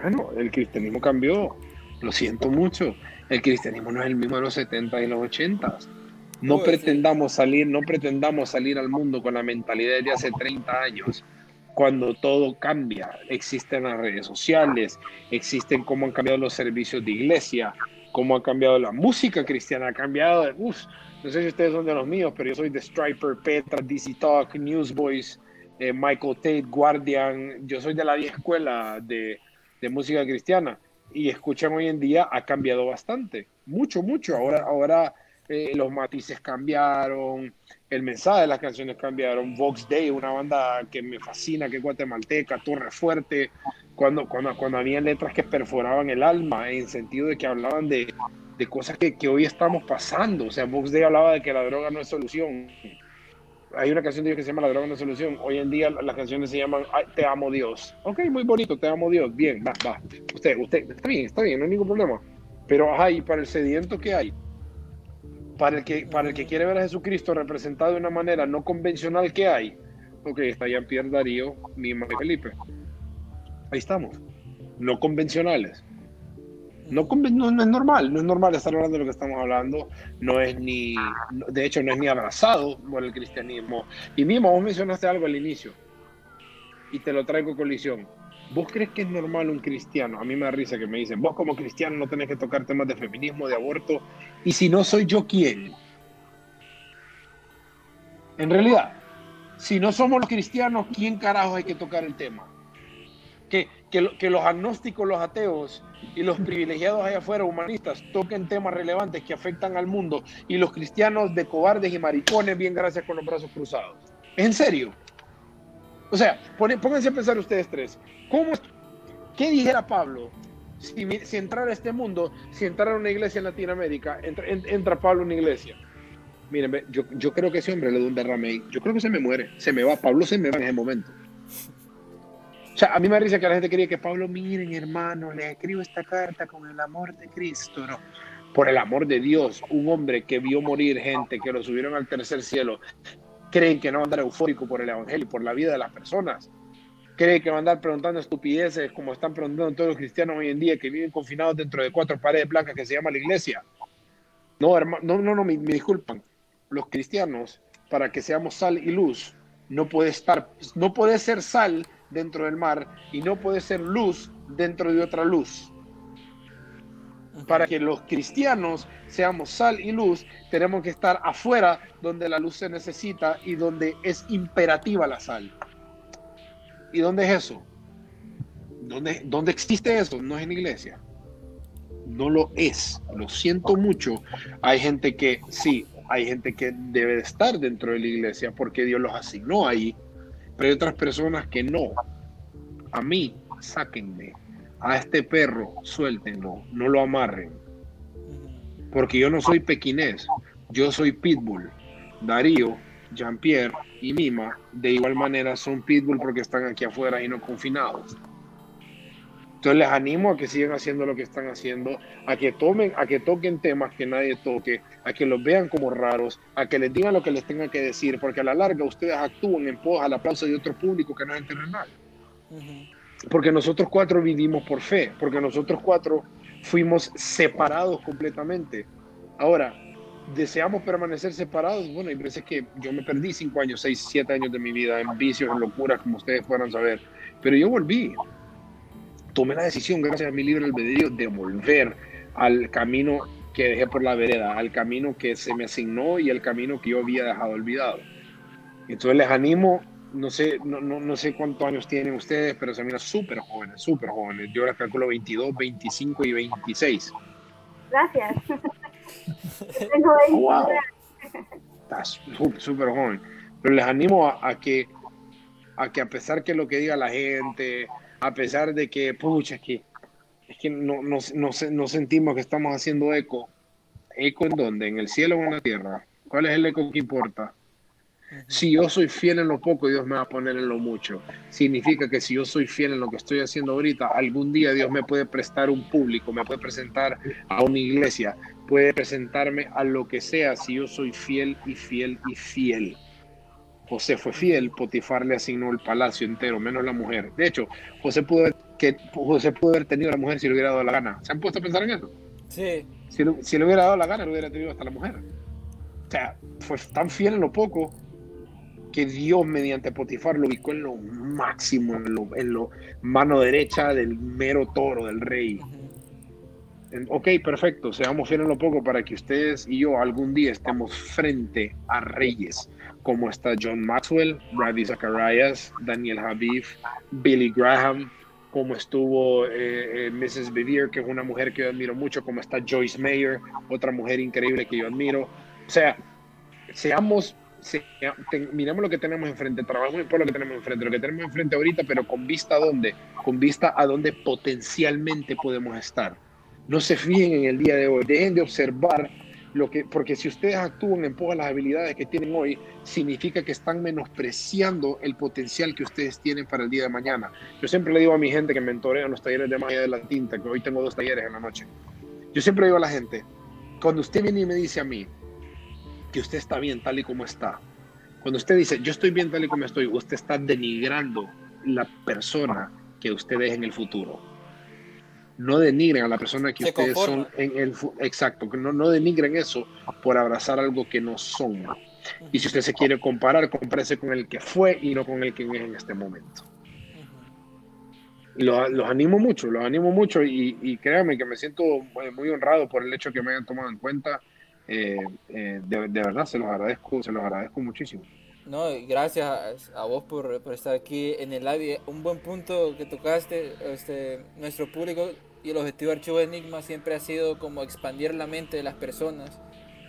Bueno, el cristianismo cambió. Lo siento mucho. El cristianismo no es el mismo de los 70 y los 80. No pretendamos salir, no pretendamos salir al mundo con la mentalidad de hace 30 años, cuando todo cambia. Existen las redes sociales, existen cómo han cambiado los servicios de iglesia, cómo ha cambiado la música cristiana, ha cambiado. Uf, no sé si ustedes son de los míos, pero yo soy de Striper, Petra, DC Talk, Newsboys, eh, Michael Tate, Guardian. Yo soy de la vieja escuela de, música cristiana y escuchan hoy en día ha cambiado bastante, mucho, mucho. Ahora, ahora eh, los matices cambiaron, el mensaje de las canciones cambiaron. Vox Day, una banda que me fascina, que es guatemalteca, Torre Fuerte, cuando, cuando, cuando había letras que perforaban el alma, en sentido de que hablaban de, de cosas que, que, hoy estamos pasando. O sea, Vox Day hablaba de que la droga no es solución hay una canción de ellos que se llama La droga no solución. Hoy en día las canciones se llaman Te amo Dios. Ok, muy bonito, Te amo Dios. Bien, va, va. Usted, usted, está bien, está bien, no hay ningún problema. Pero, ajá, y para el sediento que hay, para el que, para el que quiere ver a Jesucristo representado de una manera no convencional que hay, ok, está Jean-Pierre Darío, y Felipe. Ahí estamos. No convencionales. No, no, es normal, no es normal estar hablando de lo que estamos hablando, no es ni, de hecho no es ni abrazado por el cristianismo. Y mismo vos mencionaste algo al inicio y te lo traigo colisión. ¿Vos crees que es normal un cristiano? A mí me da risa que me dicen, vos como cristiano no tenés que tocar temas de feminismo, de aborto, y si no soy yo, ¿quién? En realidad, si no somos los cristianos, ¿quién carajo hay que tocar el tema? Que, que, que los agnósticos, los ateos, y los privilegiados allá afuera, humanistas, toquen temas relevantes que afectan al mundo y los cristianos de cobardes y maricones, bien gracias con los brazos cruzados. ¿En serio? O sea, pónganse a pensar ustedes tres. ¿Cómo, ¿Qué dijera Pablo si, si entrara a este mundo, si entrara a una iglesia en Latinoamérica, entra, entra Pablo en una iglesia? Miren, yo, yo creo que ese hombre le da un derrame. Yo creo que se me muere, se me va. Pablo se me va en ese momento. O sea, a mí me risa que la gente quería que Pablo, miren hermano, le escribo esta carta con el amor de Cristo, ¿no? Por el amor de Dios, un hombre que vio morir gente, que lo subieron al tercer cielo, creen que no va a andar eufórico por el Evangelio, por la vida de las personas. Creen que va a andar preguntando estupideces como están preguntando todos los cristianos hoy en día que viven confinados dentro de cuatro paredes blancas que se llama la iglesia. No, hermano, no, no, no me, me disculpan. Los cristianos, para que seamos sal y luz, no puede estar, no puede ser sal dentro del mar y no puede ser luz dentro de otra luz. Para que los cristianos seamos sal y luz, tenemos que estar afuera donde la luz se necesita y donde es imperativa la sal. ¿Y dónde es eso? ¿Dónde, ¿Dónde existe eso? No es en iglesia. No lo es. Lo siento mucho. Hay gente que sí, hay gente que debe de estar dentro de la iglesia porque Dios los asignó ahí, pero hay otras personas que no. A mí, sáquenme. A este perro, suéltenlo, no lo amarren. Porque yo no soy pequinés, yo soy pitbull. Darío, Jean-Pierre y Mima, de igual manera, son pitbull porque están aquí afuera y no confinados. Entonces les animo a que sigan haciendo lo que están haciendo, a que tomen, a que toquen temas que nadie toque, a que los vean como raros, a que les digan lo que les tengan que decir, porque a la larga ustedes actúan en pos al aplauso de otro público que no es terrenal. Porque nosotros cuatro vivimos por fe, porque nosotros cuatro fuimos separados completamente. Ahora, deseamos permanecer separados. Bueno, hay veces que yo me perdí cinco años, seis, siete años de mi vida en vicios, en locuras, como ustedes puedan saber. Pero yo volví tomé la decisión, gracias a mi libre albedrío, de volver al camino que dejé por la vereda, al camino que se me asignó y al camino que yo había dejado olvidado. Entonces les animo, no sé, no, no, no sé cuántos años tienen ustedes, pero se miran súper jóvenes, súper jóvenes. Yo les calculo 22, 25 y 26. Gracias. Tengo 20. wow. Estás súper joven. Pero les animo a, a, que, a que a pesar que lo que diga la gente, a pesar de que, pucha, es que, es que no, no, no, no, sentimos que estamos haciendo eco. ¿Eco en dónde? ¿En el cielo o en la tierra? ¿Cuál es el eco que importa? Si yo soy fiel en lo poco, Dios me va a poner en lo mucho. Significa que si yo soy fiel en lo que estoy haciendo ahorita, algún día Dios me puede prestar un público, me puede presentar a una iglesia, puede presentarme a lo que sea si yo soy fiel y fiel y fiel. José fue fiel, Potifar le asignó el palacio entero, menos la mujer. De hecho, José pudo haber, que, José pudo haber tenido a la mujer si le hubiera dado la gana. ¿Se han puesto a pensar en eso? Sí. Si, si le hubiera dado la gana, le hubiera tenido hasta la mujer. O sea, fue tan fiel en lo poco que Dios mediante Potifar lo ubicó en lo máximo, en lo, en lo mano derecha del mero toro, del rey. Ok, perfecto, seamos fieles lo poco para que ustedes y yo algún día estemos frente a reyes, como está John Maxwell, Ravi Zacharias, Daniel Habib, Billy Graham, como estuvo eh, eh, Mrs. Bevere, que es una mujer que yo admiro mucho, como está Joyce Mayer, otra mujer increíble que yo admiro. O sea, seamos, miremos lo que tenemos enfrente, trabajemos por lo que tenemos enfrente, lo que tenemos enfrente ahorita, pero con vista a dónde, con vista a dónde potencialmente podemos estar no se fijen en el día de hoy, dejen de observar lo que, porque si ustedes actúan en pos las habilidades que tienen hoy, significa que están menospreciando el potencial que ustedes tienen para el día de mañana. Yo siempre le digo a mi gente que mentorea en los talleres de magia de la tinta, que hoy tengo dos talleres en la noche. Yo siempre digo a la gente, cuando usted viene y me dice a mí que usted está bien tal y como está, cuando usted dice yo estoy bien tal y como estoy, usted está denigrando la persona que usted es en el futuro no denigren a la persona que ustedes son en el exacto, que no, no denigren eso por abrazar algo que no son. Y si usted se quiere comparar, compárese con el que fue y no con el que es en este momento. Los, los animo mucho, los animo mucho y, y, créanme que me siento muy honrado por el hecho que me hayan tomado en cuenta. Eh, eh, de, de, verdad, se los agradezco, se los agradezco muchísimo. No, gracias a vos por, por, estar aquí en el live. Un buen punto que tocaste, este, nuestro público y el objetivo de Archivo Enigma siempre ha sido como expandir la mente de las personas,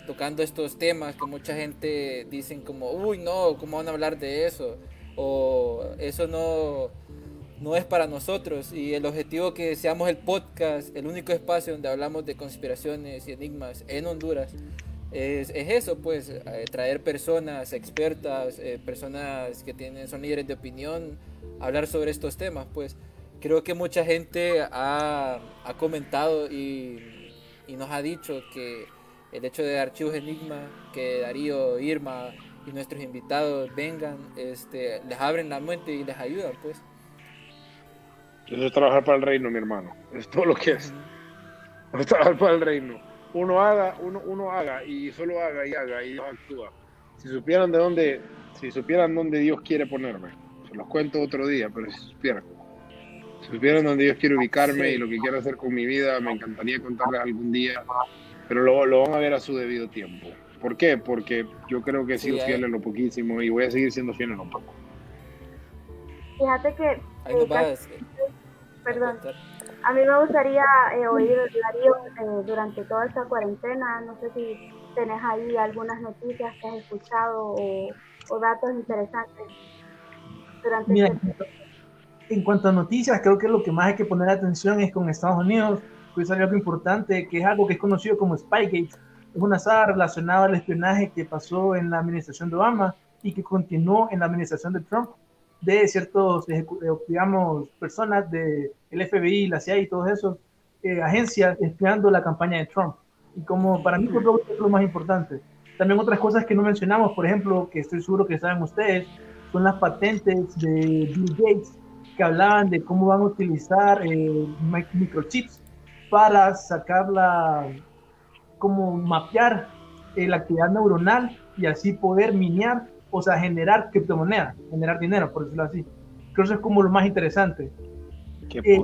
tocando estos temas que mucha gente dicen como, uy, no, ¿cómo van a hablar de eso? O eso no, no es para nosotros. Y el objetivo que seamos el podcast, el único espacio donde hablamos de conspiraciones y enigmas en Honduras, es, es eso, pues, eh, traer personas expertas, eh, personas que tienen, son líderes de opinión, hablar sobre estos temas, pues. Creo que mucha gente ha, ha comentado y, y, nos ha dicho que el hecho de Archivos Enigma, que Darío, Irma y nuestros invitados vengan, este, les abren la mente y les ayudan, pues. Eso es trabajar para el reino, mi hermano. Es todo lo que es. Es trabajar para el reino uno haga, uno, uno haga y solo haga y haga y Dios actúa. Si supieran de dónde, si supieran dónde Dios quiere ponerme, se los cuento otro día, pero si supieran, supieran dónde Dios quiere ubicarme y lo que quiero hacer con mi vida, me encantaría contarles algún día, pero lo, lo van a ver a su debido tiempo. ¿Por qué? Porque yo creo que he sido fiel en lo poquísimo y voy a seguir siendo fiel en lo poco. Fíjate que... Perdón. A mí me gustaría eh, oír Darío eh, durante toda esta cuarentena. No sé si tenés ahí algunas noticias que has escuchado o, datos interesantes durante Mira, este En cuanto a noticias, creo que lo que más hay que poner atención es con Estados Unidos, que es algo importante, que es algo que es conocido como Spygate. Es una saga relacionada al espionaje que pasó en la administración de Obama y que continuó en la administración de Trump de ciertos, digamos, personas del FBI, la CIA y todos esos eh, agencias espiando la campaña de Trump. Y como para mí es lo más importante. También otras cosas que no mencionamos, por ejemplo, que estoy seguro que saben ustedes, son las patentes de Bill Gates que hablaban de cómo van a utilizar eh, microchips para sacarla, como mapear la actividad neuronal y así poder minear o sea, generar criptomonedas, generar dinero, por decirlo así. Creo que eso es como lo más interesante. Eh,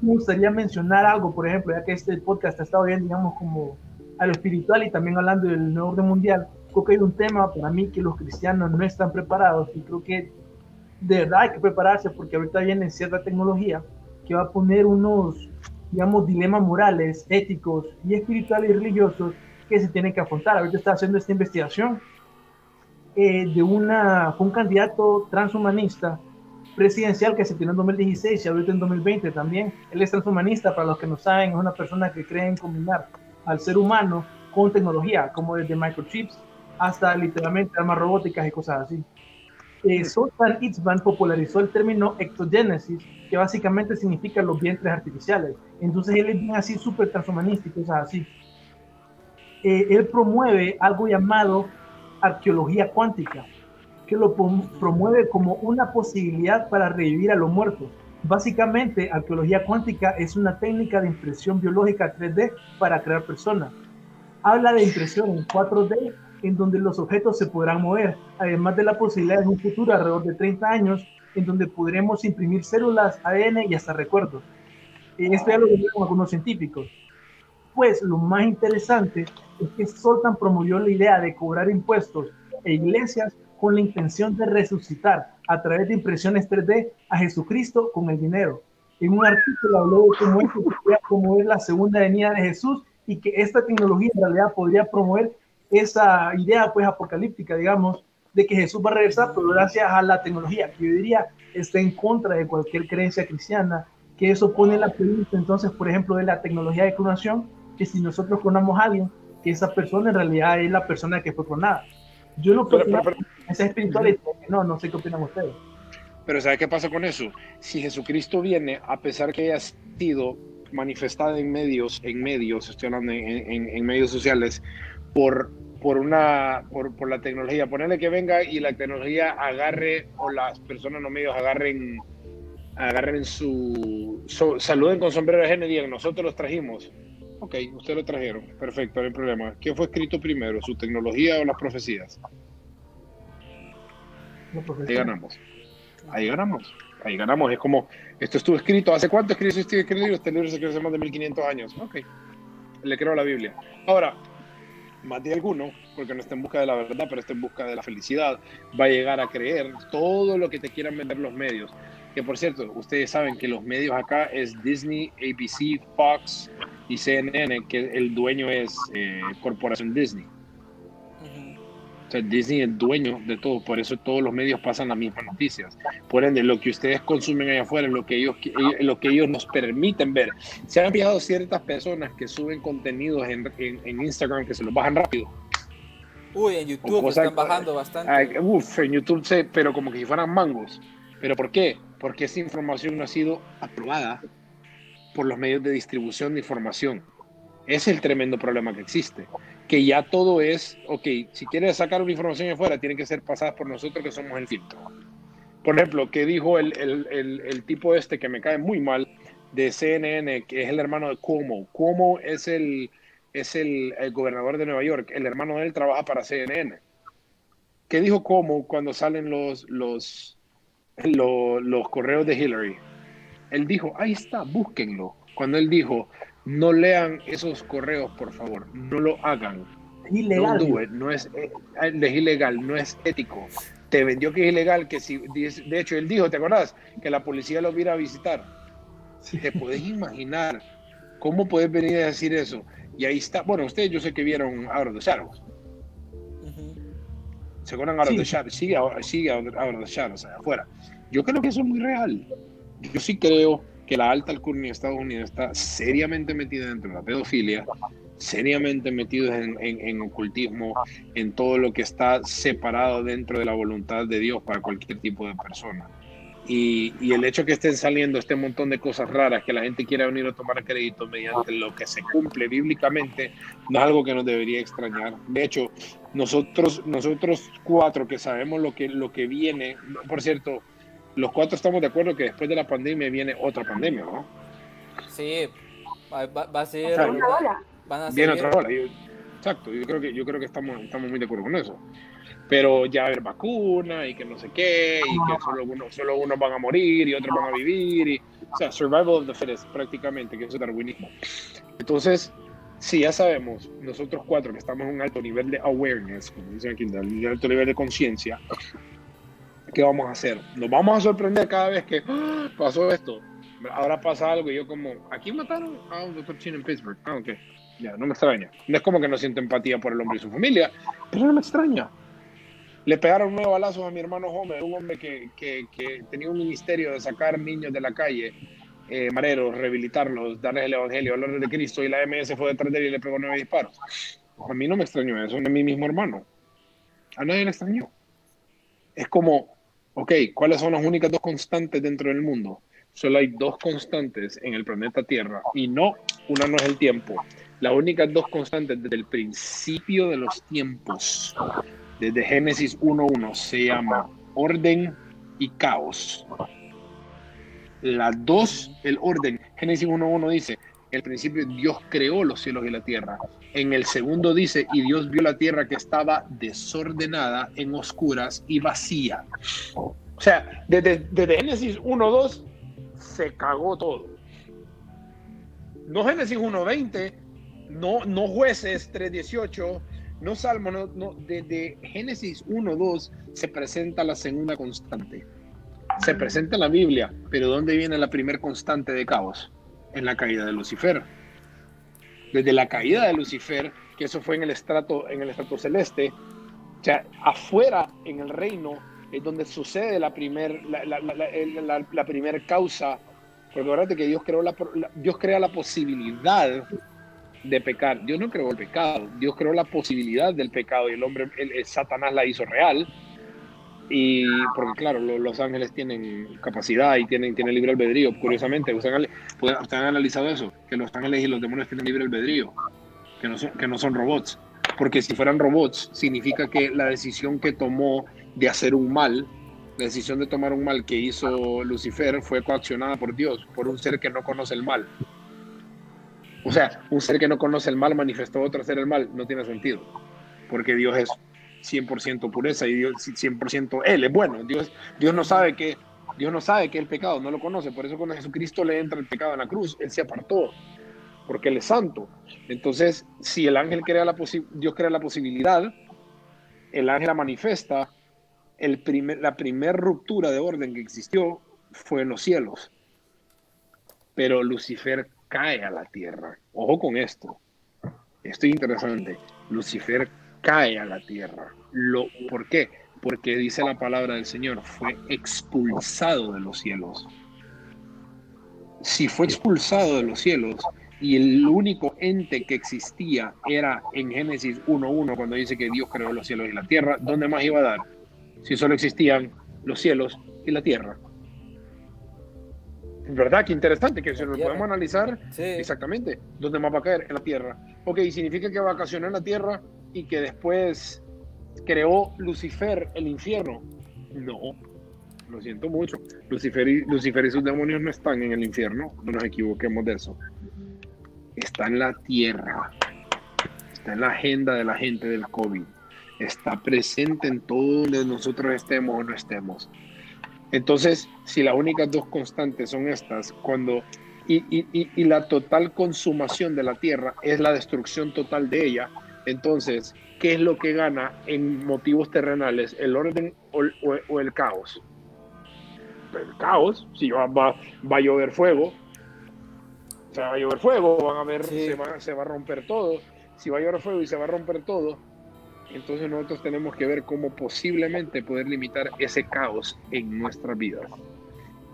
me gustaría mencionar algo, por ejemplo, ya que este podcast ha estado bien, digamos, como a lo espiritual y también hablando del nuevo orden mundial, creo que hay un tema para mí que los cristianos no están preparados y creo que de verdad hay que prepararse porque ahorita viene cierta tecnología que va a poner unos, digamos, dilemas morales, éticos y espirituales y religiosos que se tienen que afrontar. Ahorita está haciendo esta investigación eh, de una, un candidato transhumanista presidencial que se tiene en 2016 y ahorita en 2020 también. Él es transhumanista, para los que no saben, es una persona que cree en combinar al ser humano con tecnología, como desde microchips hasta literalmente armas robóticas y cosas así. Eh, Sultan Itzban popularizó el término ectogénesis, que básicamente significa los vientres artificiales. Entonces él es bien así, súper transhumanista y cosas así. Eh, él promueve algo llamado arqueología cuántica, que lo promueve como una posibilidad para revivir a los muertos. Básicamente, arqueología cuántica es una técnica de impresión biológica 3D para crear personas. Habla de impresión en 4D, en donde los objetos se podrán mover, además de la posibilidad de un futuro alrededor de 30 años, en donde podremos imprimir células, ADN y hasta recuerdos. Esto ya lo dijeron algunos científicos. Pues lo más interesante es que Soltan promovió la idea de cobrar impuestos e iglesias con la intención de resucitar a través de impresiones 3D a Jesucristo con el dinero. En un artículo habló de cómo esto podría promover la segunda venida de Jesús y que esta tecnología en realidad podría promover esa idea pues apocalíptica, digamos, de que Jesús va a regresar, pero gracias a la tecnología, que yo diría está en contra de cualquier creencia cristiana, que eso pone la pregunta entonces, por ejemplo, de la tecnología de clonación, que si nosotros clonamos a alguien, que esa persona en realidad es la persona que fue clonada. Yo no creo que esa espiritualidad, no, no sé qué opinan ustedes. Pero ¿sabe qué pasa con eso? Si Jesucristo viene, a pesar que haya sido manifestado en medios, en medios, estoy hablando en, en, medios sociales, por, por, una, por, por, la tecnología, ponerle que venga y la tecnología agarre, o las personas no medios agarren, agarren su, saluden con sombrero de género y digan, nosotros los trajimos, Ok, usted lo trajeron. Perfecto, no hay problema. ¿Qué fue escrito primero, su tecnología o las profecías? Ahí ganamos. Ahí ganamos. Ahí ganamos. Es como, esto estuvo escrito. ¿Hace cuánto escribió este libro? Este libro se escribió hace más de 1500 años. Ok. Le creo a la Biblia. Ahora, más de alguno, porque no está en busca de la verdad, pero está en busca de la felicidad, va a llegar a creer todo lo que te quieran vender los medios. Que por cierto, ustedes saben que los medios acá es Disney, ABC, Fox, y CNN, que el dueño es eh, Corporación Disney. Sea, Disney es dueño de todo, por eso todos los medios pasan las mismas noticias. Por ende, lo que ustedes consumen allá afuera es lo que ellos, lo que ellos nos permiten ver. Se han fijado ciertas personas que suben contenidos en, en, Instagram que se los bajan rápido. Uy, en YouTube están bajando bastante. uf, en YouTube, sí, pero como que si fueran mangos. ¿Pero por qué? Porque esa información no ha sido aprobada por los medios de distribución de información. Es el tremendo problema que existe. Que ya todo es, ok, si quieres sacar una información afuera, tiene que ser pasada por nosotros que somos el filtro. Por ejemplo, que dijo el, el, el, tipo este que me cae muy mal de CNN, que es el hermano de Cuomo. Cuomo es el, es el, gobernador de Nueva York. El hermano de él trabaja para CNN. ¿Qué dijo Cuomo cuando salen los, los, los, los correos de Hillary? Él dijo, ahí está, búsquenlo. Cuando él dijo, no lean esos correos, por favor, no lo hagan. Ilegal. No, es, eh, es ilegal, no es ético. Te vendió que es ilegal, que si, de hecho él dijo, ¿te acordás? Que la policía lo viera a visitar. ¿Te puedes imaginar cómo puedes venir a decir eso? Y ahí está, bueno, ustedes yo sé que vieron Out of the Shadows. ¿Se acuerdan Out of the Shadows? Sigue, sigue Out of the Shadows, afuera. Yo creo que eso es muy real. Yo sí creo que la alta alcurnia de Estados Unidos está seriamente metida dentro de la pedofilia, seriamente metidos en, ocultismo, en todo lo que está separado dentro de la voluntad de Dios para cualquier tipo de persona. Y, el hecho que estén saliendo este montón de cosas raras, que la gente quiera venir a tomar crédito mediante lo que se cumple bíblicamente, no es algo que nos debería extrañar. De hecho, nosotros, nosotros cuatro que sabemos lo que, lo que viene, por cierto, los cuatro estamos de acuerdo que después de la pandemia viene otra pandemia, ¿no? Sí, va, a ser... Viene otra ola. exacto, yo creo que, yo creo que estamos, estamos muy de acuerdo con eso. Pero ya haber vacuna y que no sé qué, y que solo, uno, solo unos van a morir y otros van a vivir. Y, o sea, survival of the fittest prácticamente, que es darwinismo. Entonces, si ya sabemos, nosotros cuatro que estamos en un alto nivel de awareness, como dicen aquí, un alto nivel de conciencia, ¿qué vamos a hacer? Nos vamos a sorprender cada vez que ¡Ah! pasó esto. Ahora pasa algo y yo como, ¿aquí mataron a un doctor chino en Pittsburgh? Ah, ok. Ya, no me extraña. No es como que no siento empatía por el hombre y su familia, pero no me extraña. Le pegaron nueve balazos a mi hermano Homer, un hombre que, que, que tenía un ministerio de sacar niños de la calle, eh, mareros, rehabilitarlos, darles el evangelio, hablarles de Cristo, y la MS fue detrás de él y le pegó nueve disparos. A mí no me extrañó eso, a mi mismo hermano. A nadie le extrañó. Es como, ok, ¿cuáles son las únicas dos constantes dentro del mundo? Solo hay dos constantes en el planeta Tierra y no, una no es el tiempo, las únicas dos constantes desde el principio de los tiempos, desde Génesis 1.1, se llama orden y caos. Las dos, el orden, Génesis 1.1 dice, el principio Dios creó los cielos y la tierra. En el segundo dice, y Dios vio la tierra que estaba desordenada, en oscuras y vacía. O sea, desde, desde Génesis 1.2 se cagó todo. No Génesis 1.20, no, no jueces 3.18, no Salmo, no, no, desde Génesis 1.2 se presenta la segunda constante. Se presenta en la Biblia, pero ¿dónde viene la primer constante de caos? En la caída de Lucifer. Desde la caída de Lucifer, que eso fue en el estrato, en el estrato celeste, o sea, afuera en el reino es donde sucede la primer, la, la, primer causa. Porque acuérdate que Dios creó la, Dios crea la posibilidad de pecar. Dios no creó el pecado, Dios creó la posibilidad del pecado y el hombre, el, Satanás la hizo real. Y porque claro, los ángeles tienen capacidad y tienen, tienen libre albedrío. Curiosamente, ustedes han, analizado eso, que los ángeles y los demonios tienen libre albedrío, que no son, que no son robots. Porque si fueran robots, significa que la decisión que tomó de hacer un mal, la decisión de tomar un mal que hizo Lucifer fue coaccionada por Dios, por un ser que no conoce el mal. O sea, un ser que no conoce el mal manifestó otro ser el mal, no tiene sentido. Porque Dios es 100% pureza y Dios 100% Él es bueno. Dios, Dios no sabe que Dios no sabe que el pecado, no lo conoce. Por eso cuando Jesucristo le entra el pecado en la cruz, Él se apartó, porque Él es santo. Entonces, si el ángel crea la Dios crea la posibilidad, el ángel la manifiesta, el primer, la primera ruptura de orden que existió fue en los cielos. Pero Lucifer cae a la tierra. Ojo con esto. Esto es interesante. Lucifer cae a la tierra. Lo, ¿Por qué? Porque dice la palabra del Señor, fue expulsado de los cielos. Si fue expulsado de los cielos y el único ente que existía era en Génesis 1.1, cuando dice que Dios creó los cielos y la tierra, ¿dónde más iba a dar? Si solo existían los cielos y la tierra. ¿Verdad? Qué interesante, que si lo podemos analizar exactamente, ¿dónde más va a caer? En la Tierra. Ok, significa que vacacionó en la Tierra y que después creó Lucifer el infierno. No, lo siento mucho. Lucifer y, sus demonios no están en el infierno, no nos equivoquemos de eso. Está en la Tierra, está en la agenda de la gente del COVID, está presente en todo donde nosotros estemos o no estemos. Entonces, si las únicas dos constantes son estas, cuando y, la total consumación de la tierra es la destrucción total de ella, entonces, ¿qué es lo que gana en motivos terrenales? ¿El orden o, el caos? El caos, si va, va, a llover fuego, se va a llover fuego, van a ver, se, va, se va a romper todo. Si va a llover fuego y se va a romper todo, entonces nosotros tenemos que ver cómo posiblemente poder limitar ese caos en nuestras vidas.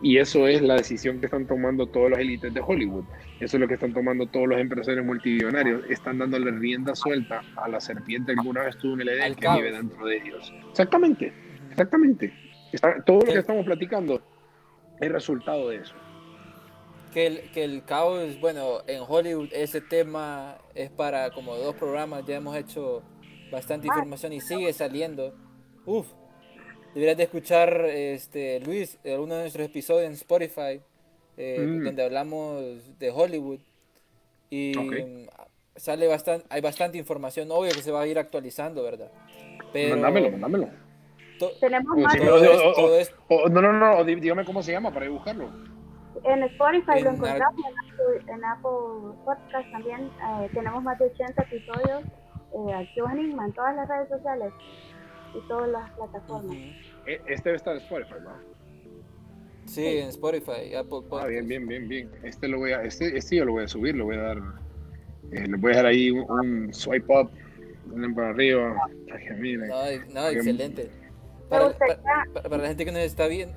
Y eso es la decisión que están tomando todos los élites de Hollywood. Eso es lo que están tomando todos los empresarios multimillonarios. Están dándole rienda suelta a la serpiente que alguna vez tuvo un Edén que vive dentro de ellos. Exactamente, exactamente. todo lo que estamos platicando es resultado de eso. Que el, que el caos, bueno, en Hollywood ese tema es para como dos programas, ya hemos hecho bastante ah. información y sigue saliendo. Uf, deberías de escuchar, este, Luis, uno de nuestros episodios en Spotify, eh, mm. donde hablamos de Hollywood. Y sale bastante, hay bastante información, obvio que se va a ir actualizando, ¿verdad? Pero, mandámelo, mandámelo. Tenemos más. no, no, no, dígame cómo se llama para buscarlo. En Spotify lo encontramos, en Apple, Podcast también. Eh, tenemos más de 80 episodios eh, activos en todas las redes sociales y todas las plataformas. E, este está en Spotify, ¿no? Sí, en Spotify, Apple Podcast. Ah, bien, bien, bien, bien. Este lo voy a, este, este yo lo voy a subir, lo voy a dar, eh, le voy a dar ahí un, swipe up, para arriba. no, no excelente. Para, para, la gente que nos está viendo,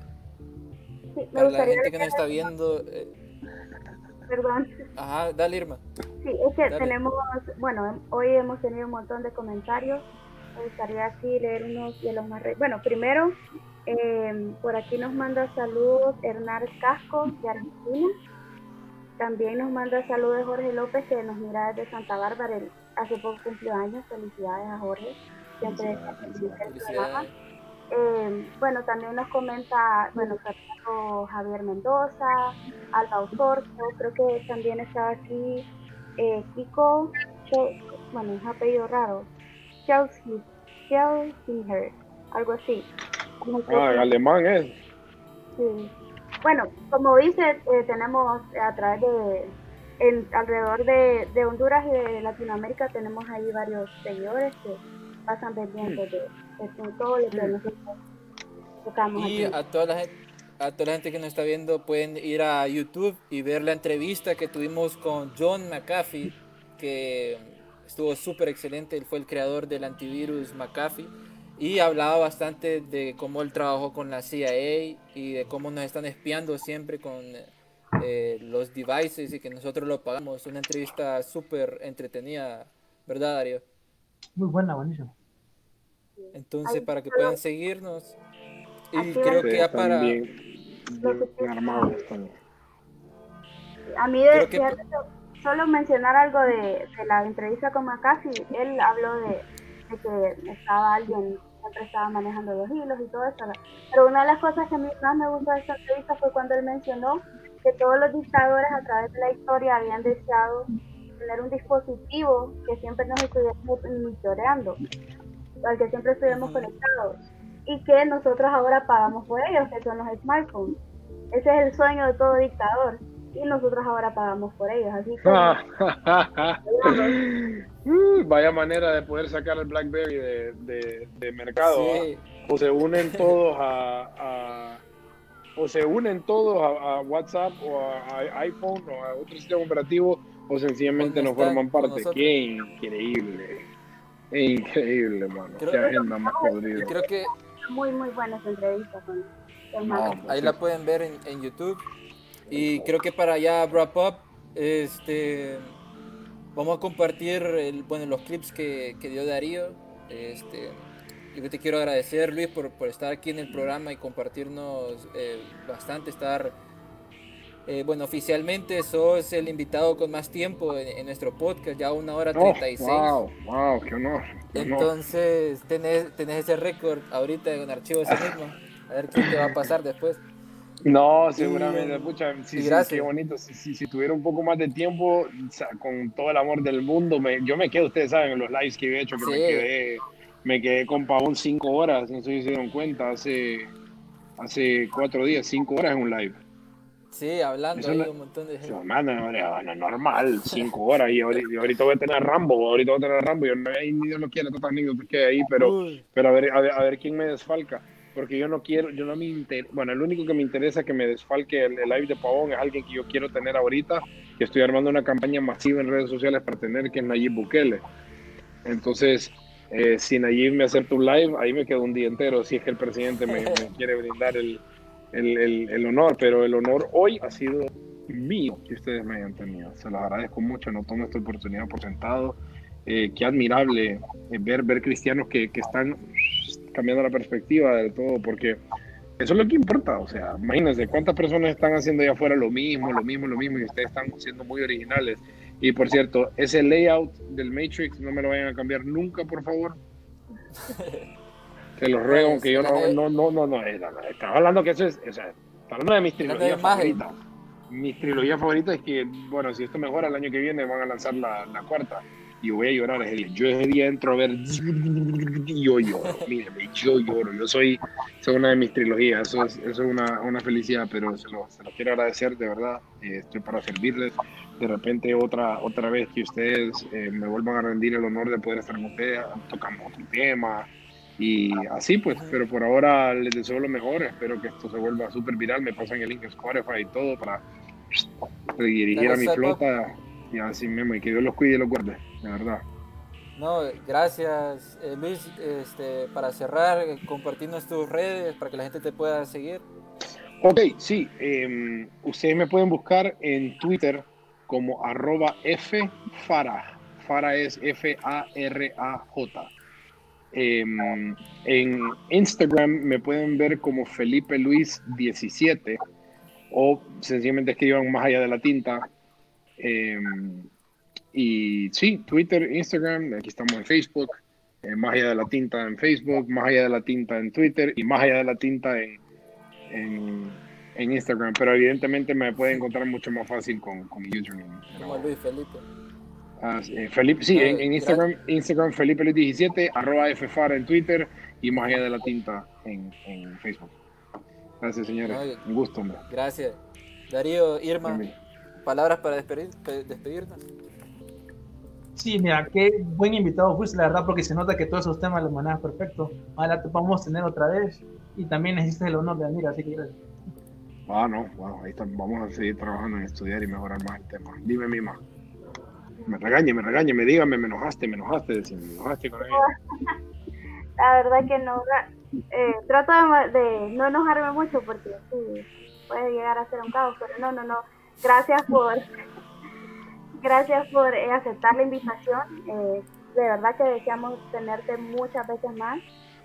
para la gente que nos está viendo, eh, Perdón. Ajá, dale Irma. Sí, es que tenemos, bueno, hoy hemos tenido un montón de comentarios. Me gustaría así leer unos de los más... Bueno, primero, eh, por aquí nos manda saludos Hernán Casco de Argentina. También nos manda saludos Jorge López que nos mira desde Santa Bárbara. hace poco cumplió años. Felicidades a Jorge. Siempre el eh, bueno, también nos comenta, bueno, Javier Mendoza, Alba Osorto, creo que también está aquí eh, Kiko, bueno, es apellido raro, Chelsinger, algo así. Ah, en alemán es. Sí. Bueno, como dice, eh, tenemos a través de, en, alrededor de, de, Honduras y de Latinoamérica, tenemos ahí varios seguidores que pasan pendientes de y a toda la gente a toda la gente que nos está viendo pueden ir a YouTube y ver la entrevista que tuvimos con John McAfee, que estuvo súper excelente, él fue el creador del antivirus McAfee y hablaba bastante de cómo él trabajó con la CIA y de cómo nos están espiando siempre con eh, los devices y que nosotros lo pagamos. Una entrevista súper entretenida, ¿verdad Darío? Muy buena, buenísimo. Entonces, para que puedan seguirnos. Y creo que ya para. A mí, de, solo mencionar algo de, la entrevista con McAfee, él habló de, que estaba alguien siempre estaba manejando los hilos y todo eso. Pero una de las cosas que a mí más me gustó de esta entrevista fue cuando él mencionó que todos los dictadores a través de la historia habían deseado tener un dispositivo que siempre nos estuviera monitoreando al que siempre estuvimos conectados y que nosotros ahora pagamos por ellos, que son los smartphones. Ese es el sueño de todo dictador y nosotros ahora pagamos por ellos. Así que. Uh, vaya manera de poder sacar el Blackberry de, de, mercado. O se unen todos a, o se unen todos a, WhatsApp o a, iPhone o a otro sistema operativo o sencillamente no forman parte. Qué increíble. Increíble, mano. Creo, Qué agenda más podrida. Creo que. Muy, muy buena esa entrevista con. ahí la pueden ver en, en, YouTube. Y creo que para ya wrap up, este. Vamos a compartir el, bueno, los clips que, que dio Darío. Este, yo te quiero agradecer, Luis, por, por estar aquí en el programa y compartirnos eh, bastante, estar eh, bueno, oficialmente sos el invitado con más tiempo en, nuestro podcast, ya una hora treinta y seis. wow, wow, qué honor. Entonces, tenés, ese récord ahorita en archivo ese mismo. A ver qué te va a pasar después. No, seguramente, pucha, sí, sí, qué bonito. Si, si, tuviera un poco más de tiempo, con todo el amor del mundo, me, yo me quedo, ustedes saben, en los lives que he hecho, que me quedé, me quedé con Pavón cinco horas, no sé si se dieron cuenta, hace, hace cuatro días, cinco horas en un live. Sí, hablando ahí un montón de gente. No, normal, cinco horas. Y ahorita, voy a tener Rambo, ahorita voy a tener Rambo. Yo no, ni Dios no tantas anécdotas que hay ahí, pero, pero a ver, a ver, a ver quién me desfalca. Porque yo no quiero, yo no me interesa, bueno, el único que me interesa que me desfalque el, live de Pavón es alguien que yo quiero tener ahorita, que estoy armando una campaña masiva en redes sociales para tener, que es Nayib Bukele. Entonces, eh, si Nayib me acepta un live, ahí me quedo un día entero, si es que el presidente me, quiere brindar el, el, el, honor, pero el honor hoy ha sido mío que ustedes me hayan tenido. Se los agradezco mucho, no tomo esta oportunidad por sentado. Eh, qué admirable eh, ver, ver cristianos que, que están cambiando la perspectiva de todo, porque eso es lo que importa. O sea, imagínense cuántas personas están haciendo allá afuera lo mismo, lo mismo, lo mismo, y ustedes están siendo muy originales. Y por cierto, ese layout del Matrix no me lo vayan a cambiar nunca, por favor. Se los ruego, aunque yo no, no, no, no, no, estaba hablando que eso es, o sea, hablando de mis trilogías favoritas. Mis trilogías favoritas es que, bueno, si esto mejora el año que viene van a lanzar la, la cuarta y voy a llorar ese día. Yo ese día entro a ver y yo lloro, míreme, yo lloro. Yo soy, soy una de mis trilogías, eso es, eso es una, una, felicidad, pero se lo, se lo, quiero agradecer de verdad. Eh, estoy para servirles. De repente, otra, otra vez que ustedes eh, me vuelvan a rendir el honor de poder estar con ustedes, tocamos otro tema. Y así pues, pero por ahora les deseo lo mejor, espero que esto se vuelva súper viral, me pasan el link Spotify y todo para dirigir a mi flota y así mismo, y que Dios los cuide y los guarde, de verdad. No, gracias eh, Luis, este, para cerrar, eh, compartirnos tus redes para que la gente te pueda seguir. Ok, sí, em, ustedes me pueden buscar en Twitter como arroba ffara, fara es F-A-R-A-J. Em, en Instagram me pueden ver como Felipe Luis 17 o sencillamente escriban más allá de la tinta Em, y sí, Twitter, Instagram, aquí estamos en Facebook, eh, más allá de la tinta en Facebook, más allá de la tinta en Twitter y más allá de la tinta en, en, Instagram. Pero evidentemente me puede encontrar mucho más fácil con, con username. Como Luis Felipe. Ah, eh, Felipe, sí, en, Instagram, Instagram Felipe Luis 17, arroba FFAR en Twitter y más allá de la tinta en, en Facebook. Gracias, señores. Un gusto, hombre. Gracias. Darío, Irma palabras para despedir, despedirnos. Sí, mira, qué buen invitado fuiste, la verdad, porque se nota que todos esos temas los manejas perfecto. Ojalá te podamos tener otra vez y también necesitas el honor de venir, así que gracias. Ah, no, bueno, ahí está, vamos a seguir trabajando en estudiar y mejorar más el tema. Dime, Mima. Me regañe, me regañe, me dígame, me enojaste, me enojaste, me enojaste con ella. La verdad que no, eh, trato de, de, no enojarme mucho porque sí, puede llegar a ser un caos, pero no, no, no Gracias por, gracias por eh, aceptar la invitación. Eh, de verdad que deseamos tenerte muchas veces más.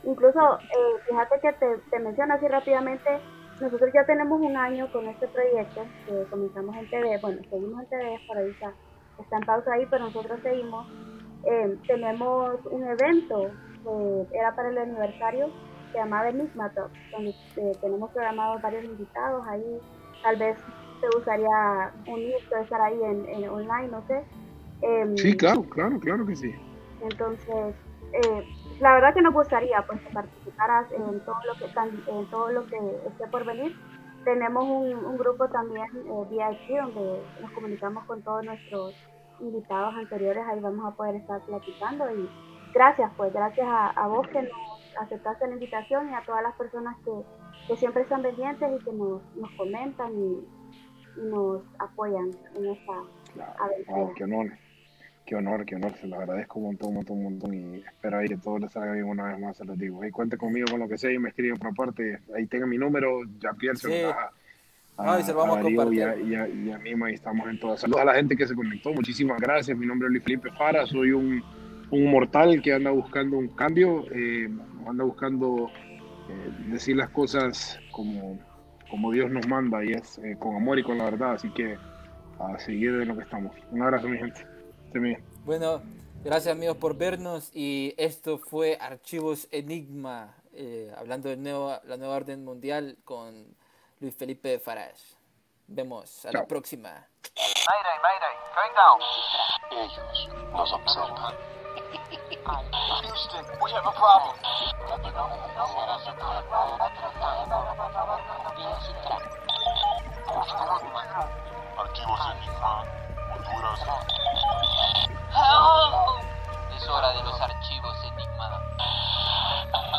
Incluso, eh, fíjate que te, menciono así rápidamente, nosotros ya tenemos un año con este proyecto que comenzamos en TV, bueno, seguimos en TV, por ahí está, está en pausa ahí, pero nosotros seguimos. tenemos un evento que era para el aniversario, se llamaba Enigma Talk, donde tenemos programados varios invitados ahí, tal vez te gustaría unirte, estar ahí en, en online, no sé. Em, sí, claro, claro, claro que sí. Entonces, eh, la verdad que nos gustaría pues que participaras en todo lo que en todo lo que esté por venir. Tenemos un, un grupo también eh, VIP donde nos comunicamos con todos nuestros invitados anteriores, ahí vamos a poder estar platicando y gracias pues, gracias a, a vos que nos aceptaste la invitación y a todas las personas que, que siempre están pendientes y que nos, nos comentan y, nos apoyan en esta aventura. qué honor, qué honor, qué honor, se lo agradezco un montón, un montón, un montón y espero ahí que todo les salga bien una vez más, se los digo. Ahí cuente conmigo con lo que sea y me escriben por aparte, ahí tengan mi número, ya pierdo sí. a, a, se lo vamos a, compartir. Y a, y, a, mí ahí estamos en todas. Saludos a la gente que se conectó, muchísimas gracias, mi nombre es Luis Felipe Fara, soy un, un mortal que anda buscando un cambio, eh, anda buscando eh, decir las cosas como como Dios nos manda y es eh, con amor y con la verdad. Así que a seguir de lo que estamos. Un abrazo, mi gente. Bueno, gracias amigos por vernos y esto fue Archivos Enigma, eh, hablando de nuevo, la nueva orden mundial con Luis Felipe Farage. Vemos a la próxima. Mayday, mayday, going down. Ellos nos observan. Houston, we have a problem. Es hora de los archivos Enigma.